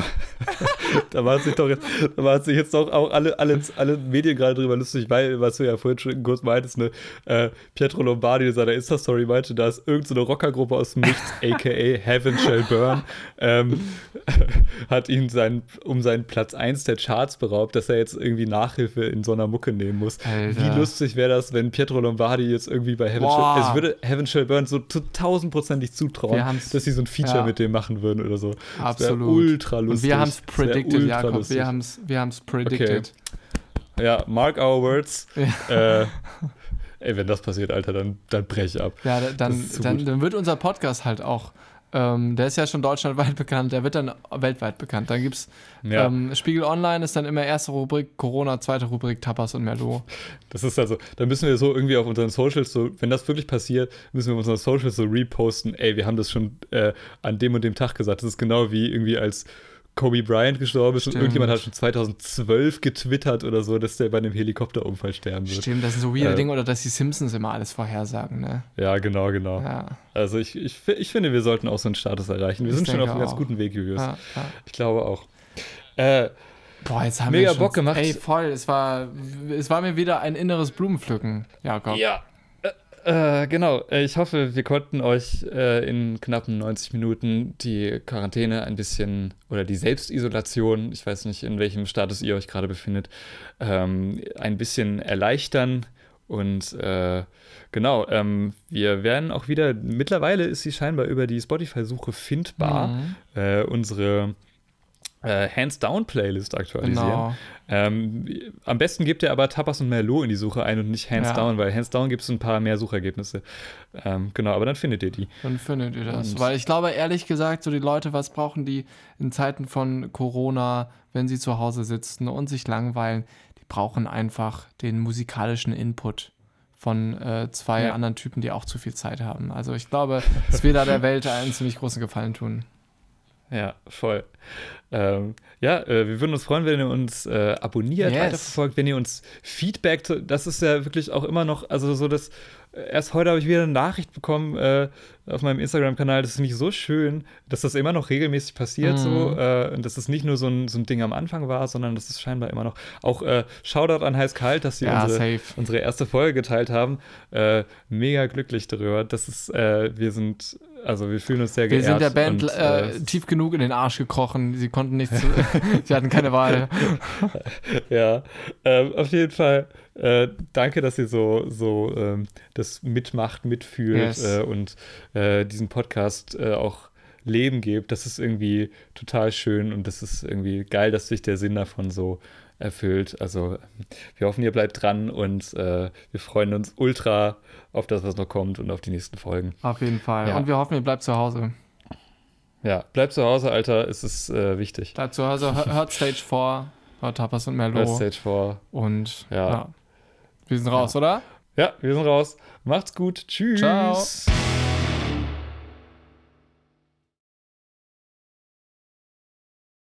da machen sich doch jetzt, da machen sich jetzt doch auch alle, alle, alle Medien gerade drüber lustig, weil, was du ja vorhin schon kurz meintest, ne, äh, Pietro Lombardi in seiner Insta-Story meinte, da ist irgendeine so Rockergruppe aus dem Nichts, aka Heaven Shall Burn, ähm, hat ihn sein, um seinen Platz 1 der Charts beraubt, dass er jetzt irgendwie Nachhilfe in so einer Mucke nehmen muss. Alter. Wie lustig wäre das, wenn Pietro Lombardi jetzt irgendwie bei Heaven Boah. Shall, es würde Heaven Shall Burn so tausendprozentig zutrauen, dass sie so ein Feature ja. mit dem machen würden oder so. Absolut. ultra lustig. Und wir haben es predicted, Jakob. Lustig. Wir haben es wir predicted. Okay. Ja, mark our words. Ja. Äh, ey, wenn das passiert, Alter, dann, dann brech ab. Ja, dann, dann, dann wird unser Podcast halt auch ähm, der ist ja schon deutschlandweit bekannt, der wird dann weltweit bekannt. Dann gibt es ja. ähm, Spiegel Online ist dann immer erste Rubrik Corona, zweite Rubrik Tapas und Merlot. Das ist also, da müssen wir so irgendwie auf unseren Socials, so, wenn das wirklich passiert, müssen wir auf unseren Socials so reposten, ey, wir haben das schon äh, an dem und dem Tag gesagt. Das ist genau wie irgendwie als Kobe Bryant gestorben ist Stimmt. und irgendjemand hat schon 2012 getwittert oder so, dass der bei einem Helikopterunfall sterben wird. Stimmt, das sind so weirde äh, Dinge oder dass die Simpsons immer alles vorhersagen, ne? Ja, genau, genau. Ja. Also ich, ich, ich finde, wir sollten auch so einen Status erreichen. Wir ich sind schon auf einem ganz guten Weg, Julius. Ja, ja. Ich glaube auch. Äh, Boah, jetzt haben mega wir schon, Bock gemacht. Ey, voll. Es war, es war mir wieder ein inneres Blumenpflücken, Jakob. Ja, äh, genau, äh, ich hoffe, wir konnten euch äh, in knappen 90 Minuten die Quarantäne ein bisschen oder die Selbstisolation, ich weiß nicht, in welchem Status ihr euch gerade befindet, ähm, ein bisschen erleichtern. Und äh, genau, ähm, wir werden auch wieder, mittlerweile ist sie scheinbar über die Spotify-Suche findbar. Mhm. Äh, unsere äh, Hands-Down-Playlist aktualisieren. Genau. Ähm, am besten gebt ihr aber Tapas und Merlot in die Suche ein und nicht Hands-Down, ja. weil Hands-Down gibt es ein paar mehr Suchergebnisse. Ähm, genau, aber dann findet ihr die. Dann findet ihr das. Und weil ich glaube, ehrlich gesagt, so die Leute, was brauchen die in Zeiten von Corona, wenn sie zu Hause sitzen und sich langweilen? Die brauchen einfach den musikalischen Input von äh, zwei ja. anderen Typen, die auch zu viel Zeit haben. Also ich glaube, es wird da der Welt einen ziemlich großen Gefallen tun. Ja, voll. Ähm, ja, äh, wir würden uns freuen, wenn ihr uns äh, abonniert, yes. weiterverfolgt, wenn ihr uns Feedback, das ist ja wirklich auch immer noch, also so das, äh, erst heute habe ich wieder eine Nachricht bekommen äh, auf meinem Instagram-Kanal, das ist nicht so schön, dass das immer noch regelmäßig passiert mhm. so äh, und dass es nicht nur so ein, so ein Ding am Anfang war, sondern das ist scheinbar immer noch, auch äh, Shoutout an Heiß Kalt, dass sie ja, unsere, unsere, erste Folge geteilt haben, mega glücklich darüber, das ist, wir sind also wir fühlen uns sehr geehrt. Wir sind der Band und, äh, äh, tief genug in den Arsch gekrochen. Sie konnten nichts, sie hatten keine Wahl. ja, ähm, auf jeden Fall. Äh, danke, dass ihr so, so ähm, das mitmacht, mitfühlt yes. äh, und äh, diesen Podcast äh, auch Leben gebt. Das ist irgendwie total schön und das ist irgendwie geil, dass sich der Sinn davon so erfüllt. Also wir hoffen, ihr bleibt dran und äh, wir freuen uns ultra auf das, was noch kommt und auf die nächsten Folgen. Auf jeden Fall. Ja. Und wir hoffen, ihr bleibt zu Hause. Ja, bleibt zu Hause, Alter, es ist äh, wichtig. Bleibt zu Hause, hört Stage 4, hört Tapas und Merlot. Hört Stage 4. Und ja. ja. Wir sind raus, ja. oder? Ja, wir sind raus. Macht's gut. Tschüss. Ciao.